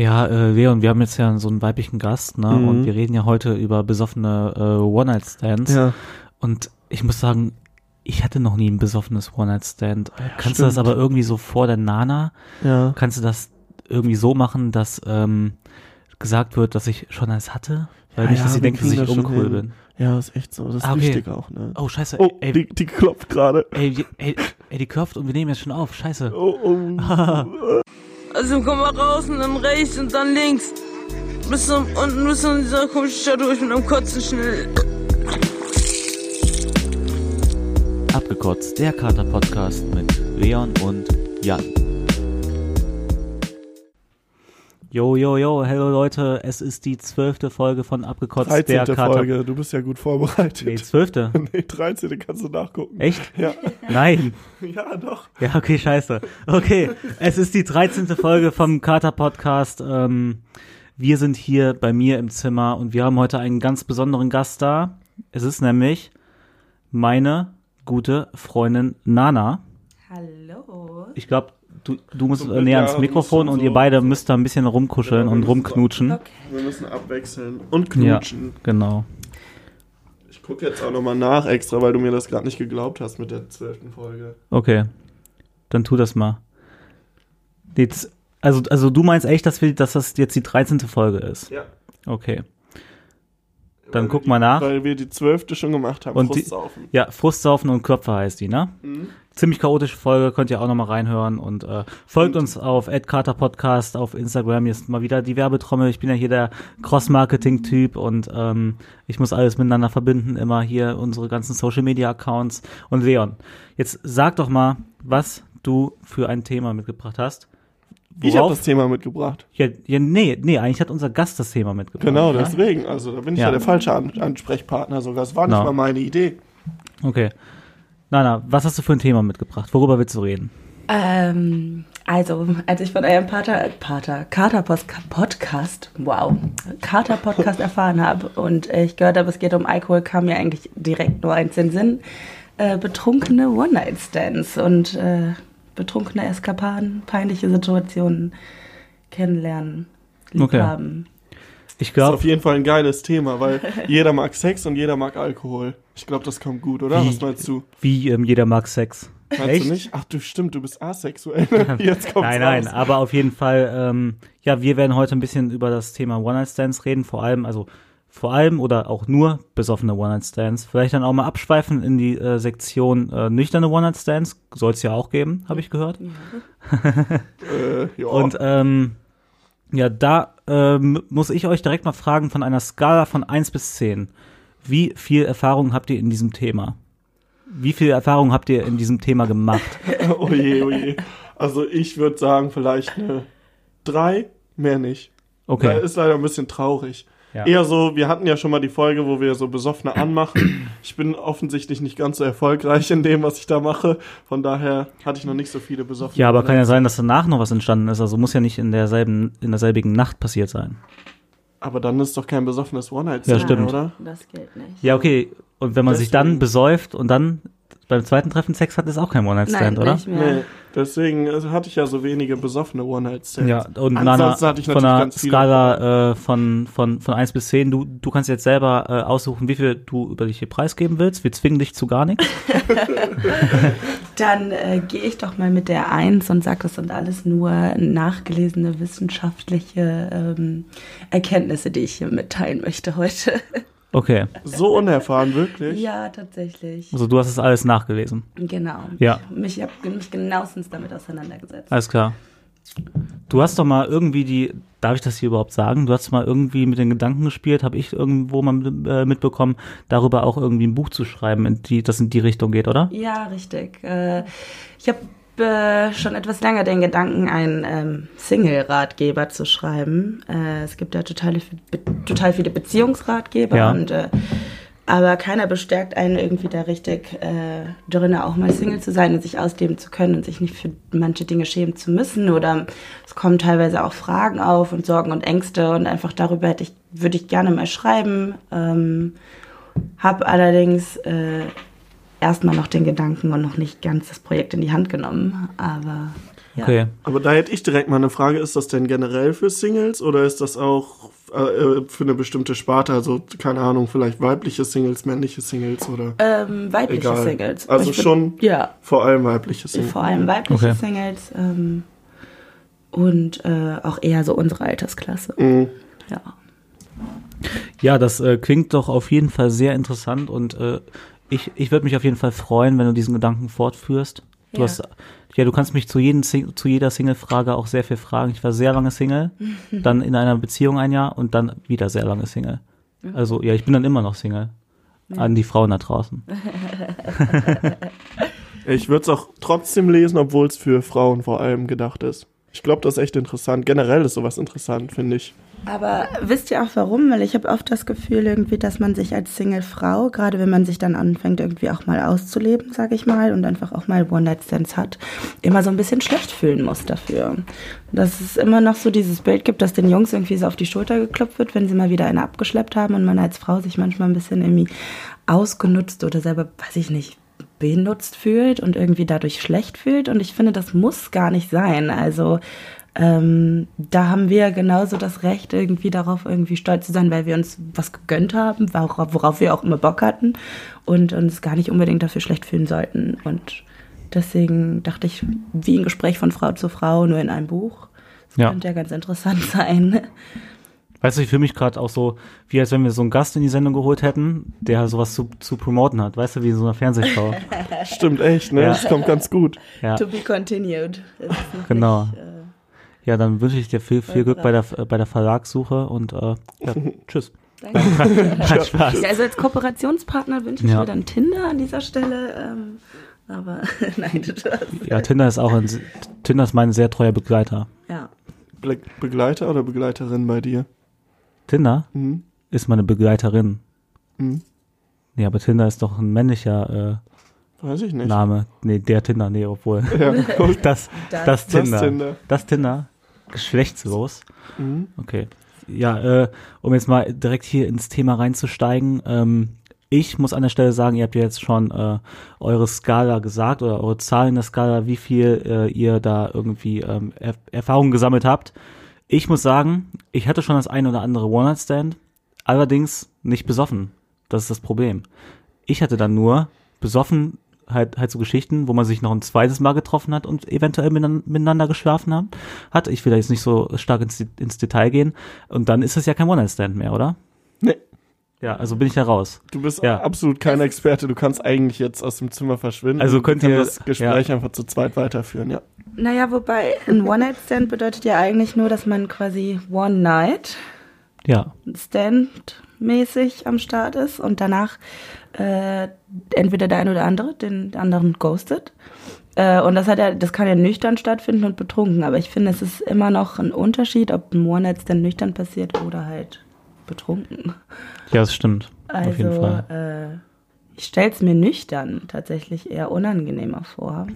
Ja, äh, Leon, wir haben jetzt ja so einen weiblichen Gast, ne? Mhm. Und wir reden ja heute über besoffene äh, One-Night-Stands. Ja. Und ich muss sagen, ich hatte noch nie ein besoffenes One-Night-Stand. Kannst du das stimmt. aber irgendwie so vor der Nana, Ja. kannst du das irgendwie so machen, dass ähm, gesagt wird, dass ich schon eins hatte? Weil Ja, nicht, ja, dass sie wir denkt, dass ich das uncool hin. bin. Ja, ist echt so. Das ist Ah, okay. wichtig auch, ne? Oh, scheiße. Oh, ey, die, die klopft gerade. ey, die- ey, ey, die klopft und wir nehmen jetzt schon auf. Scheiße. Oh, oh. Also komm mal raus und dann rechts und dann links. Bis zum, unten bis zu dieser komischen Stadt durch mit einem Kotzen schnell. Abgekotzt, der Kater-Podcast mit Leon und Jan. Jo, jo, jo, hello Leute, es ist die zwölfte Folge von Abgekotzt, der 13. Kater... Folge. Du bist ja gut vorbereitet. Nee, zwölfte. Nee, 13. kannst du nachgucken. Echt? Ja. Nein. Ja, doch. Ja, okay, scheiße. Okay, es ist die 13. Folge vom Kater-Podcast. Ähm, wir sind hier bei mir im Zimmer und wir haben heute einen ganz besonderen Gast da. Es ist nämlich meine gute Freundin Nana. Hallo. Ich glaube, du, du musst So, äh, näher ja, ans Mikrofon und so- ihr beide müsst da ein bisschen rumkuscheln Ja, und rumknutschen. Okay. Wir müssen abwechseln und knutschen. Genau. Ich gucke jetzt auch nochmal nach extra, weil du mir das gerade nicht geglaubt hast mit der 12. Folge. Okay. Dann tu das mal. Jetzt, also, also du meinst echt, dass, wir, dass das jetzt die 13. Folge ist? Ja. Okay. Dann Weil guck wir mal die, nach. Weil wir die 12. schon gemacht haben. Und die- Frustsaufen. Ja, Frustsaufen und Köpfe heißt die, ne? Mhm. Ziemlich chaotische Folge, könnt ihr auch nochmal reinhören und äh, folgt Und- uns auf Podcast auf Instagram. Ist mal wieder die Werbetrommel. Ich bin ja hier der Cross-Marketing-Typ und ähm, ich muss alles miteinander verbinden, immer hier unsere ganzen Social-Media-Accounts. Und Leon, jetzt sag doch mal, was du für ein Thema mitgebracht hast. Ich habe Worauf- das Thema mitgebracht. Ja, ja, nee, nee, eigentlich hat unser Gast das Thema mitgebracht. Genau, deswegen. Also da bin ich Ja. ja, der falsche An Ansprechpartner sogar. Das war nicht Genau. mal meine Idee. Okay. Nana, was hast du für ein Thema mitgebracht? Worüber willst du reden? Ähm, also, als ich von eurem Pater, Pater, Kater-Podcast, wow, Kater-Podcast erfahren habe und ich gehört habe, es geht um Alkohol, kam mir eigentlich direkt nur eins in den Sinn. Äh, betrunkene One-Night-Stands und äh, betrunkene Eskapaden, peinliche Situationen kennenlernen, Okay. liebhaben. Ich Das ist glaube, auf jeden Fall ein geiles Thema, weil jeder mag Sex und jeder mag Alkohol. Ich glaube, das kommt gut, oder? Wie? Was meinst du? wie ähm, jeder mag Sex. Meinst du nicht? Ach du stimmt, du bist asexuell. Jetzt kommt's Nein, nein, raus. aber auf jeden Fall, ähm, ja, wir werden heute ein bisschen über das Thema One-Night-Stands reden, vor allem, also vor allem oder auch nur besoffene One-Night-Stands. Vielleicht dann auch mal abschweifen in die äh, Sektion äh, nüchterne One-Night-Stands. Soll es ja auch geben, habe ich gehört. Äh, ja. Und ähm, ja, da ähm, muss ich euch direkt mal fragen von einer Skala von 1 bis 10. Wie viel Erfahrung habt ihr in diesem Thema? Wie viel Erfahrung habt ihr in diesem Thema gemacht? oh je, oh je. Also ich würde sagen, vielleicht eine drei, mehr nicht. Okay. Weil Ist leider ein bisschen traurig. Ja. Eher so, wir hatten ja schon mal die Folge, wo wir so Besoffene anmachen. Ich bin offensichtlich nicht ganz so erfolgreich in dem, was ich da mache. Von daher hatte ich noch nicht so viele Besoffene. Ja, aber kann ja sein, dass danach noch was entstanden ist. Also muss ja nicht in derselben, in derselbigen Nacht passiert sein. Aber dann ist doch kein besoffenes one Ja, night stimmt. oder? Das gilt nicht. Ja, okay. Und wenn man sich dann Deswegen- besäuft und dann beim zweiten Treffen Sex hat, ist auch kein One-Night-Stand, oder? nicht mehr. Nee, deswegen äh, hatte ich ja so wenige besoffene One-Night-Stands. Ja, und Nana, hatte ich von einer. Skala äh, von, von, von 1 bis 10, du, du kannst jetzt selber äh, aussuchen, wie viel du über dich hier preisgeben willst. Wir zwingen dich zu gar nichts. Dann äh, gehe ich doch mal mit der Eins und sage, das sind alles nur nachgelesene wissenschaftliche ähm, Erkenntnisse, die ich hier mitteilen möchte heute. Okay. So unerfahren, wirklich. ja, tatsächlich. Also du hast es alles nachgelesen. Genau. Ja. Mich, ich habe mich genauestens damit auseinandergesetzt. Alles klar. Du hast doch mal irgendwie die, darf ich das hier überhaupt sagen? Du hast mal irgendwie mit den Gedanken gespielt, habe ich irgendwo mal mit, äh, mitbekommen, darüber auch irgendwie ein Buch zu schreiben, in die, das in die Richtung geht, oder? Ja, richtig. Äh, ich habe äh, schon etwas länger den Gedanken, einen ähm, Single-Ratgeber zu schreiben. Äh, es gibt ja total, total viele Beziehungsratgeber Ja. und äh, aber keiner bestärkt einen irgendwie da richtig äh, drin, auch mal Single zu sein und sich ausleben zu können und sich nicht für manche Dinge schämen zu müssen. Oder es kommen teilweise auch Fragen auf und Sorgen und Ängste und einfach darüber hätte ich, würde ich gerne mal schreiben. Ähm, hab allerdings äh, erstmal noch den Gedanken und noch nicht ganz das Projekt in die Hand genommen. Aber Ja. Okay. Aber da hätte ich direkt mal eine Frage, ist das denn generell für Singles oder ist das auch äh, für eine bestimmte Sparte, also keine Ahnung, vielleicht weibliche Singles, männliche Singles oder Ähm, weibliche egal. Singles. Also schon Ja, vor allem weibliche Singles. vor allem weibliche Okay. Singles. Ähm, und äh, auch eher so unsere Altersklasse. Mhm. Ja. Ja, das äh, klingt doch auf jeden Fall sehr interessant und äh, ich, ich würde mich auf jeden Fall freuen, wenn du diesen Gedanken fortführst. Du Ja. hast, ja, du kannst mich zu, jedem, Sing- zu jeder Single-Frage auch sehr viel fragen. Ich war sehr lange Single, dann in einer Beziehung ein Jahr und dann wieder sehr lange Single. Also ja, ich bin dann immer noch Single. An die Frauen da draußen. Ich würde es auch trotzdem lesen, obwohl es für Frauen vor allem gedacht ist. Ich glaube, das ist echt interessant. Generell ist sowas interessant, finde ich. Aber wisst ihr auch warum? Weil ich habe oft das Gefühl irgendwie, dass man sich als Single-Frau, gerade wenn man sich dann anfängt, irgendwie auch mal auszuleben, sage ich mal, und einfach auch mal One-Night-Stands hat, immer so ein bisschen schlecht fühlen muss dafür. Dass es immer noch so dieses Bild gibt, dass den Jungs irgendwie so auf die Schulter geklopft wird, wenn sie mal wieder eine abgeschleppt haben und man als Frau sich manchmal ein bisschen irgendwie ausgenutzt oder selber, weiß ich nicht, benutzt fühlt und irgendwie dadurch schlecht fühlt. Und ich finde, das muss gar nicht sein. Also ähm, da haben wir genauso das Recht, irgendwie darauf irgendwie stolz zu sein, weil wir uns was gegönnt haben, worauf, worauf wir auch immer Bock hatten und uns gar nicht unbedingt dafür schlecht fühlen sollten. Und deswegen dachte ich, wie ein Gespräch von Frau zu Frau, nur in einem Buch. Das Ja. könnte ja ganz interessant sein. Weißt du, ich fühle mich gerade auch so, wie als wenn wir so einen Gast in die Sendung geholt hätten, der sowas zu, zu promoten hat. Weißt du, wie in so einer Fernsehshow. Stimmt echt, ne? Ja. Das kommt ganz gut. Ja, To be continued. Genau. Nicht, äh, ja dann wünsche ich dir viel, viel Glück bei der, äh, bei der Verlagssuche und äh, ja, tschüss. danke. Spaß. Ja, also als Kooperationspartner wünsche ich Ja. mir dann Tinder an dieser Stelle. Ähm, aber nein, das, Ja, Tinder ist auch ein, Tinder ist mein sehr treuer Begleiter. ja. Be Begleiter oder Begleiterin bei dir? Tinder Mhm. ist meine Begleiterin. Mhm. Nee, aber Tinder ist doch ein männlicher Weiß ich äh, nicht. Name. Nee, der Tinder, nee, obwohl. Ja, cool. Das, Das- das, Tinder. Tinder. Das Tinder. Geschlechtslos. Mhm. Okay. Ja, äh, um jetzt mal direkt hier ins Thema reinzusteigen. Ähm, ich muss an der Stelle sagen, ihr habt ja jetzt schon äh, eure Skala gesagt oder eure Zahlen der Skala, wie viel äh, ihr da irgendwie ähm, er Erfahrungen gesammelt habt. Ich muss sagen, ich hatte schon das ein oder andere One-Night-Stand, allerdings nicht besoffen. Das ist das Problem. Ich hatte dann nur besoffen halt, halt so Geschichten, wo man sich noch ein zweites Mal getroffen hat und eventuell miteinander geschlafen haben, hat. Ich will da jetzt nicht so stark ins, ins Detail gehen. Und dann ist es ja kein One-Night-Stand mehr, oder? Nee, Ja, also bin ich da raus. du bist Ja. absolut kein Experte. Du kannst eigentlich jetzt aus dem Zimmer verschwinden. Also könnt ihr- das Gespräch einfach zu zweit weiterführen, ja. Naja, wobei ein One-Night-Stand bedeutet ja eigentlich nur, dass man quasi One-Night Ja. Stand-mäßig am Start ist und danach äh, entweder der eine oder andere den anderen ghostet. Äh, und das hat ja, das kann ja nüchtern stattfinden und betrunken, aber ich finde, es ist immer noch ein Unterschied, ob ein One-Night-Stand nüchtern passiert oder halt betrunken. Ja, das stimmt. Also, Auf jeden Fall. Äh, ich stelle es mir nüchtern tatsächlich eher unangenehmer vor.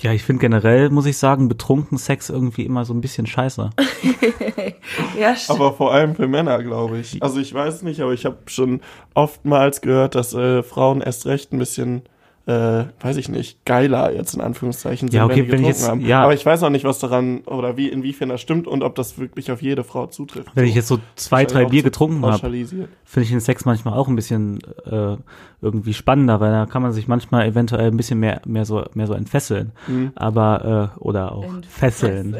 Ja, ich finde generell, muss ich sagen, betrunken Sex irgendwie immer so ein bisschen scheiße. Ja, stimmt. Aber vor allem für Männer, glaube ich. Also ich weiß nicht, aber ich habe schon oftmals gehört, dass äh, Frauen erst recht ein bisschen, äh, weiß ich nicht, geiler jetzt in Anführungszeichen sind, Ja, okay, wenn die jetzt- haben. ja. Aber ich weiß auch nicht, was daran oder wie inwiefern das stimmt und ob das wirklich auf jede Frau zutrifft. Wenn ich jetzt so zwei, drei Bier getrunken habe, finde ich den Sex manchmal auch ein bisschen äh, irgendwie spannender, weil da kann man sich manchmal eventuell ein bisschen mehr, mehr so, mehr so entfesseln. Mhm. Aber, äh, oder auch fesseln.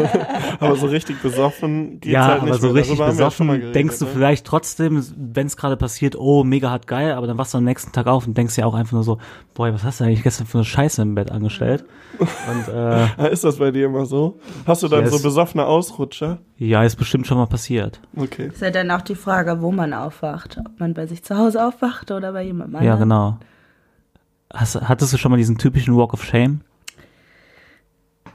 Aber so richtig besoffen geht's ja, halt nicht aber so mehr. richtig Darüber ja besoffen geredet, denkst du ne? vielleicht trotzdem, wenn es gerade passiert, oh, mega hat geil, aber dann wachst du am nächsten Tag auf und denkst ja auch einfach nur so, boah, was hast du eigentlich gestern für eine Scheiße im Bett angestellt? Und äh, Ist das bei dir immer so? Hast du dann Ja, so es- besoffene Ausrutscher? ja, ist bestimmt schon mal passiert. Okay. Ist ja dann auch die Frage, wo man aufwacht. Ob man bei sich zu Hause aufwacht oder bei jemandem Ja, anderen. genau. Hast, hattest du schon mal diesen typischen Walk of Shame?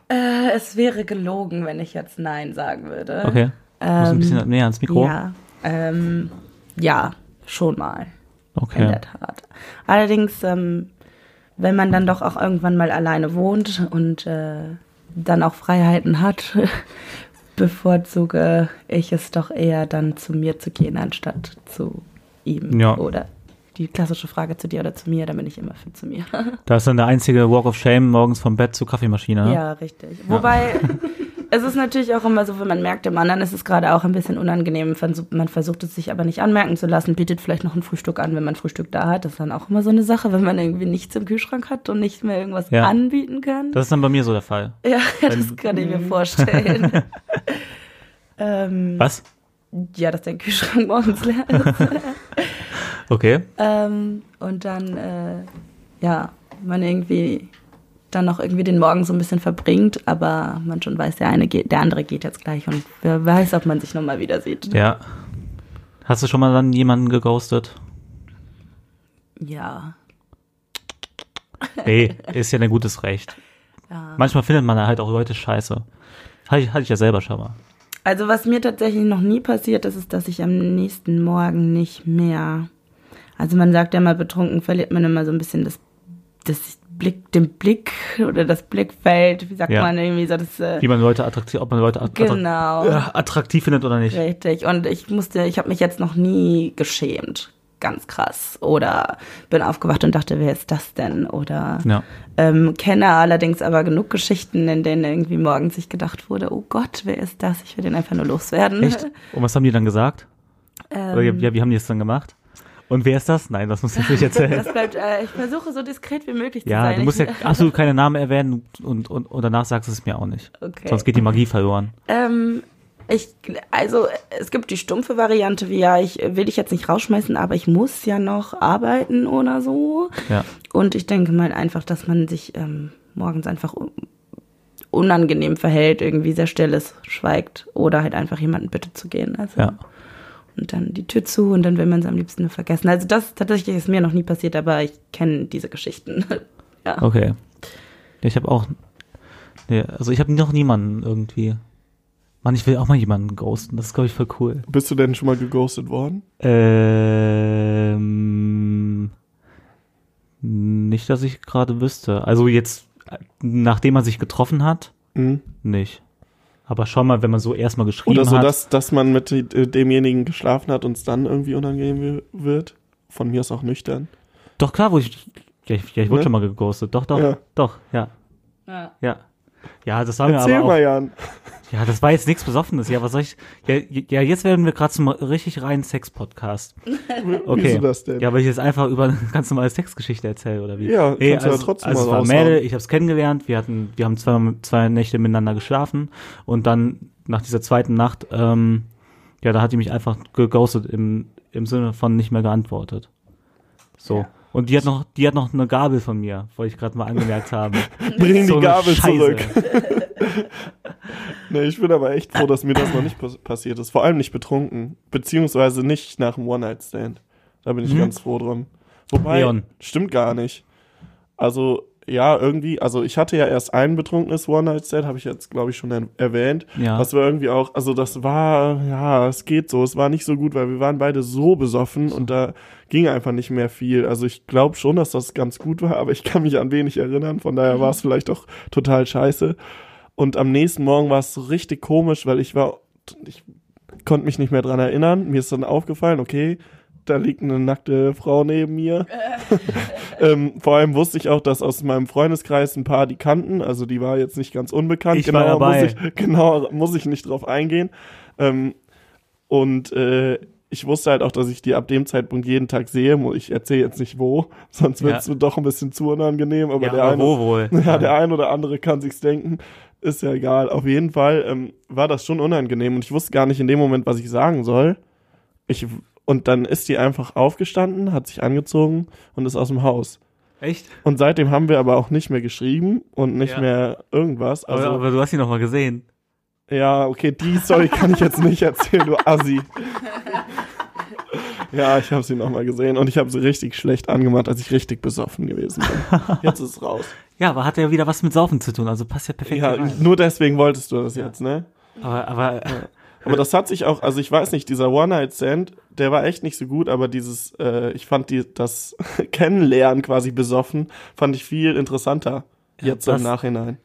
Äh, es wäre gelogen, wenn ich jetzt Nein sagen würde. Okay. Du musst ein Ähm, bisschen näher ans Mikro. Ja, ähm, ja, schon mal. In Okay. der Tat. Allerdings, ähm, wenn man dann doch auch irgendwann mal alleine wohnt und äh, dann auch Freiheiten hat, bevorzuge ich es doch eher dann zu mir zu gehen, anstatt zu ihm Ja. oder die klassische Frage zu dir oder zu mir, dann bin ich immer für zu mir. Da ist dann der einzige Walk of Shame morgens vom Bett zur Kaffeemaschine. Ne? Ja, richtig. Wobei, es ist natürlich auch immer so, wenn man merkt, dem anderen ist es gerade auch ein bisschen unangenehm. Man versucht es sich aber nicht anmerken zu lassen, bietet vielleicht noch ein Frühstück an, wenn man Frühstück da hat. Das ist dann auch immer so eine Sache, wenn man irgendwie nichts im Kühlschrank hat und nicht mehr irgendwas Ja. anbieten kann. Das ist dann bei mir so der Fall. ja, das kann ich mir vorstellen. ähm, Was? ja, dass dein Kühlschrank morgens leer ist. Okay. ähm, und dann, äh, ja, man irgendwie dann noch irgendwie den Morgen so ein bisschen verbringt, aber man schon weiß, der eine geht, der andere geht jetzt gleich und wer weiß, ob man sich nochmal wieder sieht. Ja. Hast du schon mal dann jemanden geghostet? Ja. Nee, ist ja ein gutes Recht. ja. Manchmal findet man halt auch Leute scheiße. Hatte ich, hatte ich ja selber schon mal. Also was mir tatsächlich noch nie passiert ist, ist, dass ich am nächsten Morgen nicht mehr. Also man sagt ja mal, betrunken verliert man immer so ein bisschen das, das Blick, den Blick oder das Blickfeld, wie sagt Ja. man irgendwie so das. Äh, Wie man Leute attraktiv, ob man Leute att- attra- Genau. äh, attraktiv findet oder nicht. Richtig. Und ich musste, ich habe mich jetzt noch nie geschämt. Ganz krass. Oder bin aufgewacht und dachte, wer ist das denn? Oder Ja. ähm, kenne allerdings aber genug Geschichten, in denen irgendwie morgens sich gedacht wurde, oh Gott, wer ist das? Ich will den einfach nur loswerden. Echt? Und was haben die dann gesagt? Oder Ähm, ja, wie haben die es dann gemacht? Und wer ist das? Nein, das muss ich nicht erzählen. das bleibt, äh, ich versuche so diskret wie möglich zu ja, sein. du musst ja absolut keine Namen erwähnen und, und, und danach sagst du es mir auch nicht. Okay. Sonst geht die Magie verloren. Ähm, ich, also es gibt die stumpfe Variante, wie ja, ich will dich jetzt nicht rausschmeißen, aber ich muss ja noch arbeiten oder so. Ja. Und ich denke mal einfach, dass man sich ähm, morgens einfach un- unangenehm verhält, irgendwie sehr still ist, schweigt oder halt einfach jemanden bittet zu gehen. Also, Ja. Und dann die Tür zu und dann will man es am liebsten nur vergessen. Also das tatsächlich ist mir noch nie passiert, aber ich kenne diese Geschichten. ja. Okay. Ich habe auch. Nee, also ich habe noch niemanden irgendwie. Mann, ich will auch mal jemanden ghosten. Das ist, glaube ich, voll cool. Bist du denn schon mal geghostet worden? Ähm, nicht, dass ich gerade wüsste. Also jetzt, nachdem man sich getroffen hat, Mhm. nicht. Aber schon mal, wenn man so erstmal geschrieben Oder so, hat. dass, dass man mit äh, demjenigen geschlafen hat und es dann irgendwie unangenehm wird? Von mir ist auch nüchtern. Doch, klar, wo ich. Ja, ich, ja, ich wurde Ne? schon mal geghostet. Doch, doch, Ja. doch, ja. Ja. Ja. Ja, das war mir Erzähl aber auch. mal, Jan. Ja, das war jetzt nichts Besoffenes. Ja, was soll ich. Ja, ja jetzt werden wir gerade zum richtig reinen Sex-Podcast. Okay. Wieso das denn? Ja, weil ich jetzt einfach über eine ganz normale Sexgeschichte erzähle, oder wie? Ja, nee, kannst du ja also, trotzdem also mal es war. Mädel, ich habe es kennengelernt, wir hatten, wir haben zwei, zwei Nächte miteinander geschlafen und dann nach dieser zweiten Nacht, ähm, ja, da hat die mich einfach geghostet im, im Sinne von nicht mehr geantwortet. So. Und die hat noch, die hat noch eine Gabel von mir, wollte ich gerade mal angemerkt haben. Bring So die Gabel zurück. Nee, ich bin aber echt froh, dass mir das noch nicht pass passiert ist. Vor allem nicht betrunken. Beziehungsweise nicht nach einem One-Night-Stand. Da bin ich Mhm. ganz froh drum. Wobei, Leon. stimmt gar nicht. Also, ja, irgendwie, also ich hatte ja erst ein betrunkenes One-Night-Stand, habe ich jetzt, glaube ich, schon er erwähnt. Ja. Das war irgendwie auch, also das war, ja, es geht so. Es war nicht so gut, weil wir waren beide so besoffen und da ging einfach nicht mehr viel. Also ich glaube schon, dass das ganz gut war, aber ich kann mich an wenig erinnern. Von daher war es vielleicht auch total scheiße. Und am nächsten Morgen war es so richtig komisch, weil ich war, ich konnte mich nicht mehr dran erinnern. Mir ist dann aufgefallen, okay, da liegt eine nackte Frau neben mir. ähm, vor allem wusste ich auch, dass aus meinem Freundeskreis ein paar die kannten. Also die war jetzt nicht ganz unbekannt. Ich war dabei. Muss ich, genau, muss ich nicht drauf eingehen. Ähm, und äh, ich wusste halt auch, dass ich die ab dem Zeitpunkt jeden Tag sehe. Ich erzähle jetzt nicht wo, sonst wird es Ja. mir doch ein bisschen zu unangenehm. Aber ja, der aber eine, wo wohl? ja, der ein oder andere kann sich's denken. Ist ja egal. Auf jeden Fall ähm, war das schon unangenehm und ich wusste gar nicht in dem Moment, was ich sagen soll. Ich, und dann ist die einfach aufgestanden, hat sich angezogen und ist aus dem Haus. Echt? Und seitdem haben wir aber auch nicht mehr geschrieben und nicht Ja. mehr irgendwas. Also, aber, aber du hast ihn noch mal gesehen. ja, okay, die Story kann ich jetzt nicht erzählen, du Assi. Ja, ich habe sie nochmal gesehen und ich habe sie richtig schlecht angemacht, als ich richtig besoffen gewesen bin. Jetzt ist es raus. Ja, aber hat ja wieder was mit Saufen zu tun, also passt ja perfekt Ja, rein. nur deswegen wolltest du das jetzt, ne? Aber, aber Aber das hat sich auch, also ich weiß nicht, dieser One-Night-Stand, der war echt nicht so gut, aber dieses, äh, ich fand die, das Kennenlernen quasi besoffen, fand ich viel interessanter. Jetzt das- im Nachhinein.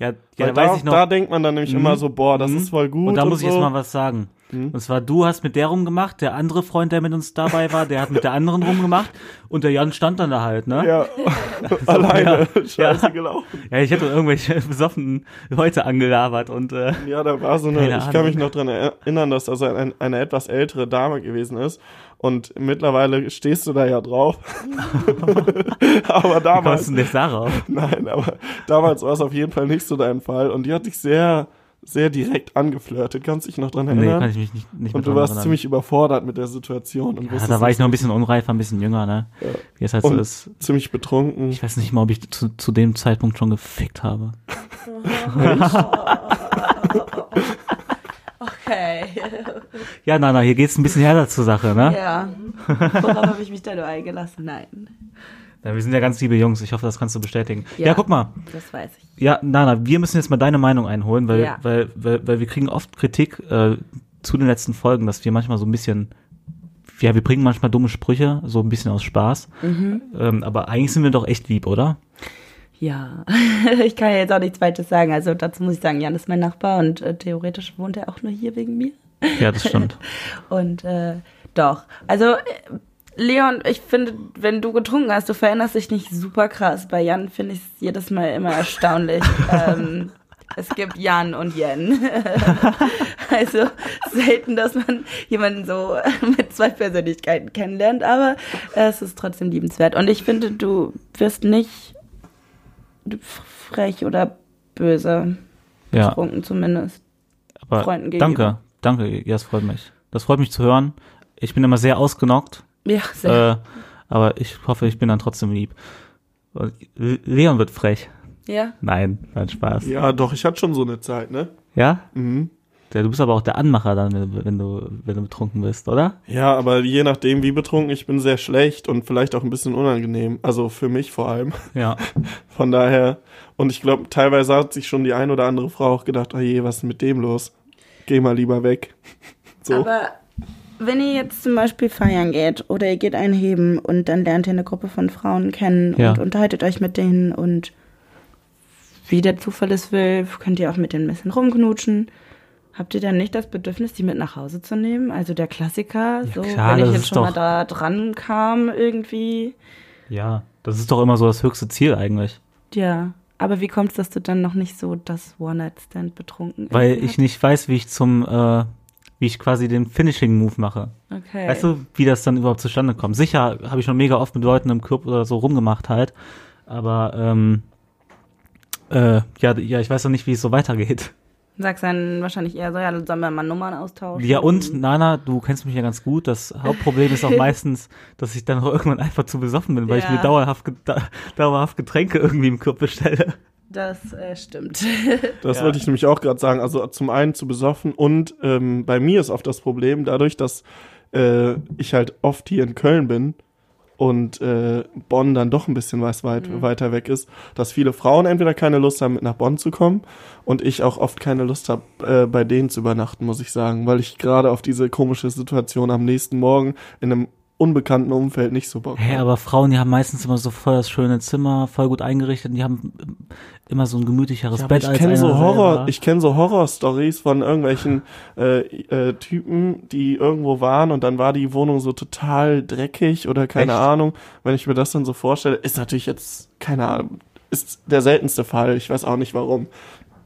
Ja, ja Weil da da, weiß ich noch. da denkt man dann nämlich Mhm. immer so, boah, das Mhm. ist voll gut. und da muss ich so. jetzt mal was sagen. Hm? Und zwar, du hast mit der rumgemacht, der andere Freund, der mit uns dabei war, der hat mit der anderen rumgemacht und der Jan stand dann da halt, ne? Ja, alleine. ja. Scheiße Ja. gelaufen. Ja, ich hätte irgendwelche besoffenen Leute angelabert und äh, Ja, da war so eine, ich kann mich noch dran erinnern, dass das ein, eine etwas ältere Dame gewesen ist. Und mittlerweile stehst du da ja drauf. aber damals, du jetzt darauf? nein, aber damals war es auf jeden Fall nicht so dein Fall. Und die hat dich sehr, sehr direkt angeflirtet. Kannst dich noch dran Nee, erinnern? kann ich mich nicht, nicht und du warst erinnern. ziemlich überfordert mit der Situation und ja, da war ich nicht noch ein bisschen unreifer, ein bisschen jünger, ne? Ja. Wie es halt so ist. ziemlich betrunken. Ich weiß nicht mal, ob ich zu, zu dem Zeitpunkt schon gefickt habe. Ja, Nana, hier geht's ein bisschen härter zur Sache, ne? Ja. Worauf habe ich mich da nur eingelassen? Nein. Ja, wir sind ja ganz liebe Jungs, ich hoffe, das kannst du bestätigen. Ja, Ja. guck mal. Das weiß ich. Ja, Nana, wir müssen jetzt mal deine Meinung einholen, weil, Ja. weil, weil, weil wir kriegen oft Kritik äh, zu den letzten Folgen, dass wir manchmal so ein bisschen, ja, wir bringen manchmal dumme Sprüche, so ein bisschen aus Spaß. Mhm. Ähm, aber eigentlich sind wir doch echt lieb, oder? Ja, ich kann ja jetzt auch nichts Falsches sagen. Also dazu muss ich sagen, Jan ist mein Nachbar und äh, theoretisch wohnt er auch nur hier wegen mir. Ja, das stimmt. Und äh, doch. Also, äh, Leon, ich finde, wenn du getrunken hast, du veränderst dich nicht super krass. Bei Jan finde ich es jedes Mal immer erstaunlich. ähm, es gibt Jan und Jen. also selten, dass man jemanden so mit zwei Persönlichkeiten kennenlernt, aber es ist trotzdem liebenswert. Und ich finde, du wirst nicht frech oder böse Ja, getrunken zumindest. aber Freunden gegenüber. danke, danke, ja, das freut mich. Das freut mich zu hören. Ich bin immer sehr ausgenockt, Ja, sehr. äh, aber ich hoffe, ich bin dann trotzdem lieb. Leon wird frech. ja. Nein, nein, Spaß. Ja? Ja, doch, ich hatte schon so eine Zeit, ne? Mhm. Ja, du bist aber auch der Anmacher dann, wenn, wenn du, wenn du betrunken bist, oder? Ja, aber je nachdem, wie betrunken ich bin, sehr schlecht und vielleicht auch ein bisschen unangenehm. Also für mich vor allem. Ja. Von daher, und ich glaube, teilweise hat sich schon die ein oder andere Frau auch gedacht, oh je, was ist mit dem los? Geh mal lieber weg. So. Aber wenn ihr jetzt zum Beispiel feiern geht oder ihr geht einheben und dann lernt ihr eine Gruppe von Frauen kennen Ja. und unterhaltet euch mit denen und wie der Zufall es will, könnt ihr auch mit denen ein bisschen rumknutschen. Habt ihr dann nicht das Bedürfnis, die mit nach Hause zu nehmen? Also der Klassiker, so klar, wenn ich jetzt schon mal da dran kam irgendwie. Ja. Das ist doch immer so das höchste Ziel eigentlich. Ja. Aber wie kommt es, dass du dann noch nicht so das One-Night-Stand betrunken Weil ich nicht weiß, wie ich zum, äh, wie ich quasi den Finishing-Move mache. Okay. Weißt du, wie das dann überhaupt zustande kommt? Sicher habe ich schon mega oft mit Leuten im Club oder so rumgemacht halt. Aber, ähm, äh, ja, ja, ich weiß noch nicht, wie es so weitergeht. Sagst dann wahrscheinlich eher so, ja, dann sollen wir mal Nummern austauschen. Ja, und Nana, du kennst mich ja ganz gut. Das Hauptproblem ist auch meistens, dass ich dann auch irgendwann einfach zu besoffen bin, weil ich Ja. mir dauerhaft, dauerhaft Getränke irgendwie im Club bestelle. Das äh, stimmt. Das Ja. wollte ich nämlich auch gerade sagen. Also zum einen zu besoffen und ähm, bei mir ist oft das Problem, dadurch, dass äh, ich halt oft hier in Köln bin und äh, Bonn dann doch ein bisschen was weit, Mhm. weiter weg ist, dass viele Frauen entweder keine Lust haben, mit nach Bonn zu kommen und ich auch oft keine Lust habe, äh, bei denen zu übernachten, muss ich sagen, weil ich gerade auf diese komische Situation am nächsten Morgen in einem unbekannten Umfeld nicht so Bock Hä, habe. aber Frauen, die haben meistens immer so voll das schöne Zimmer, voll gut eingerichtet und die haben immer so ein gemütlicheres Ja, Bett ich als kenne so Horror, selber. ich kenne so Horror-Stories von irgendwelchen äh, äh, Typen, die irgendwo waren und dann war die Wohnung so total dreckig oder keine Echt? Ahnung. Wenn ich mir das dann so vorstelle, ist natürlich jetzt keine Ahnung, ist der seltenste Fall. Ich weiß auch nicht warum.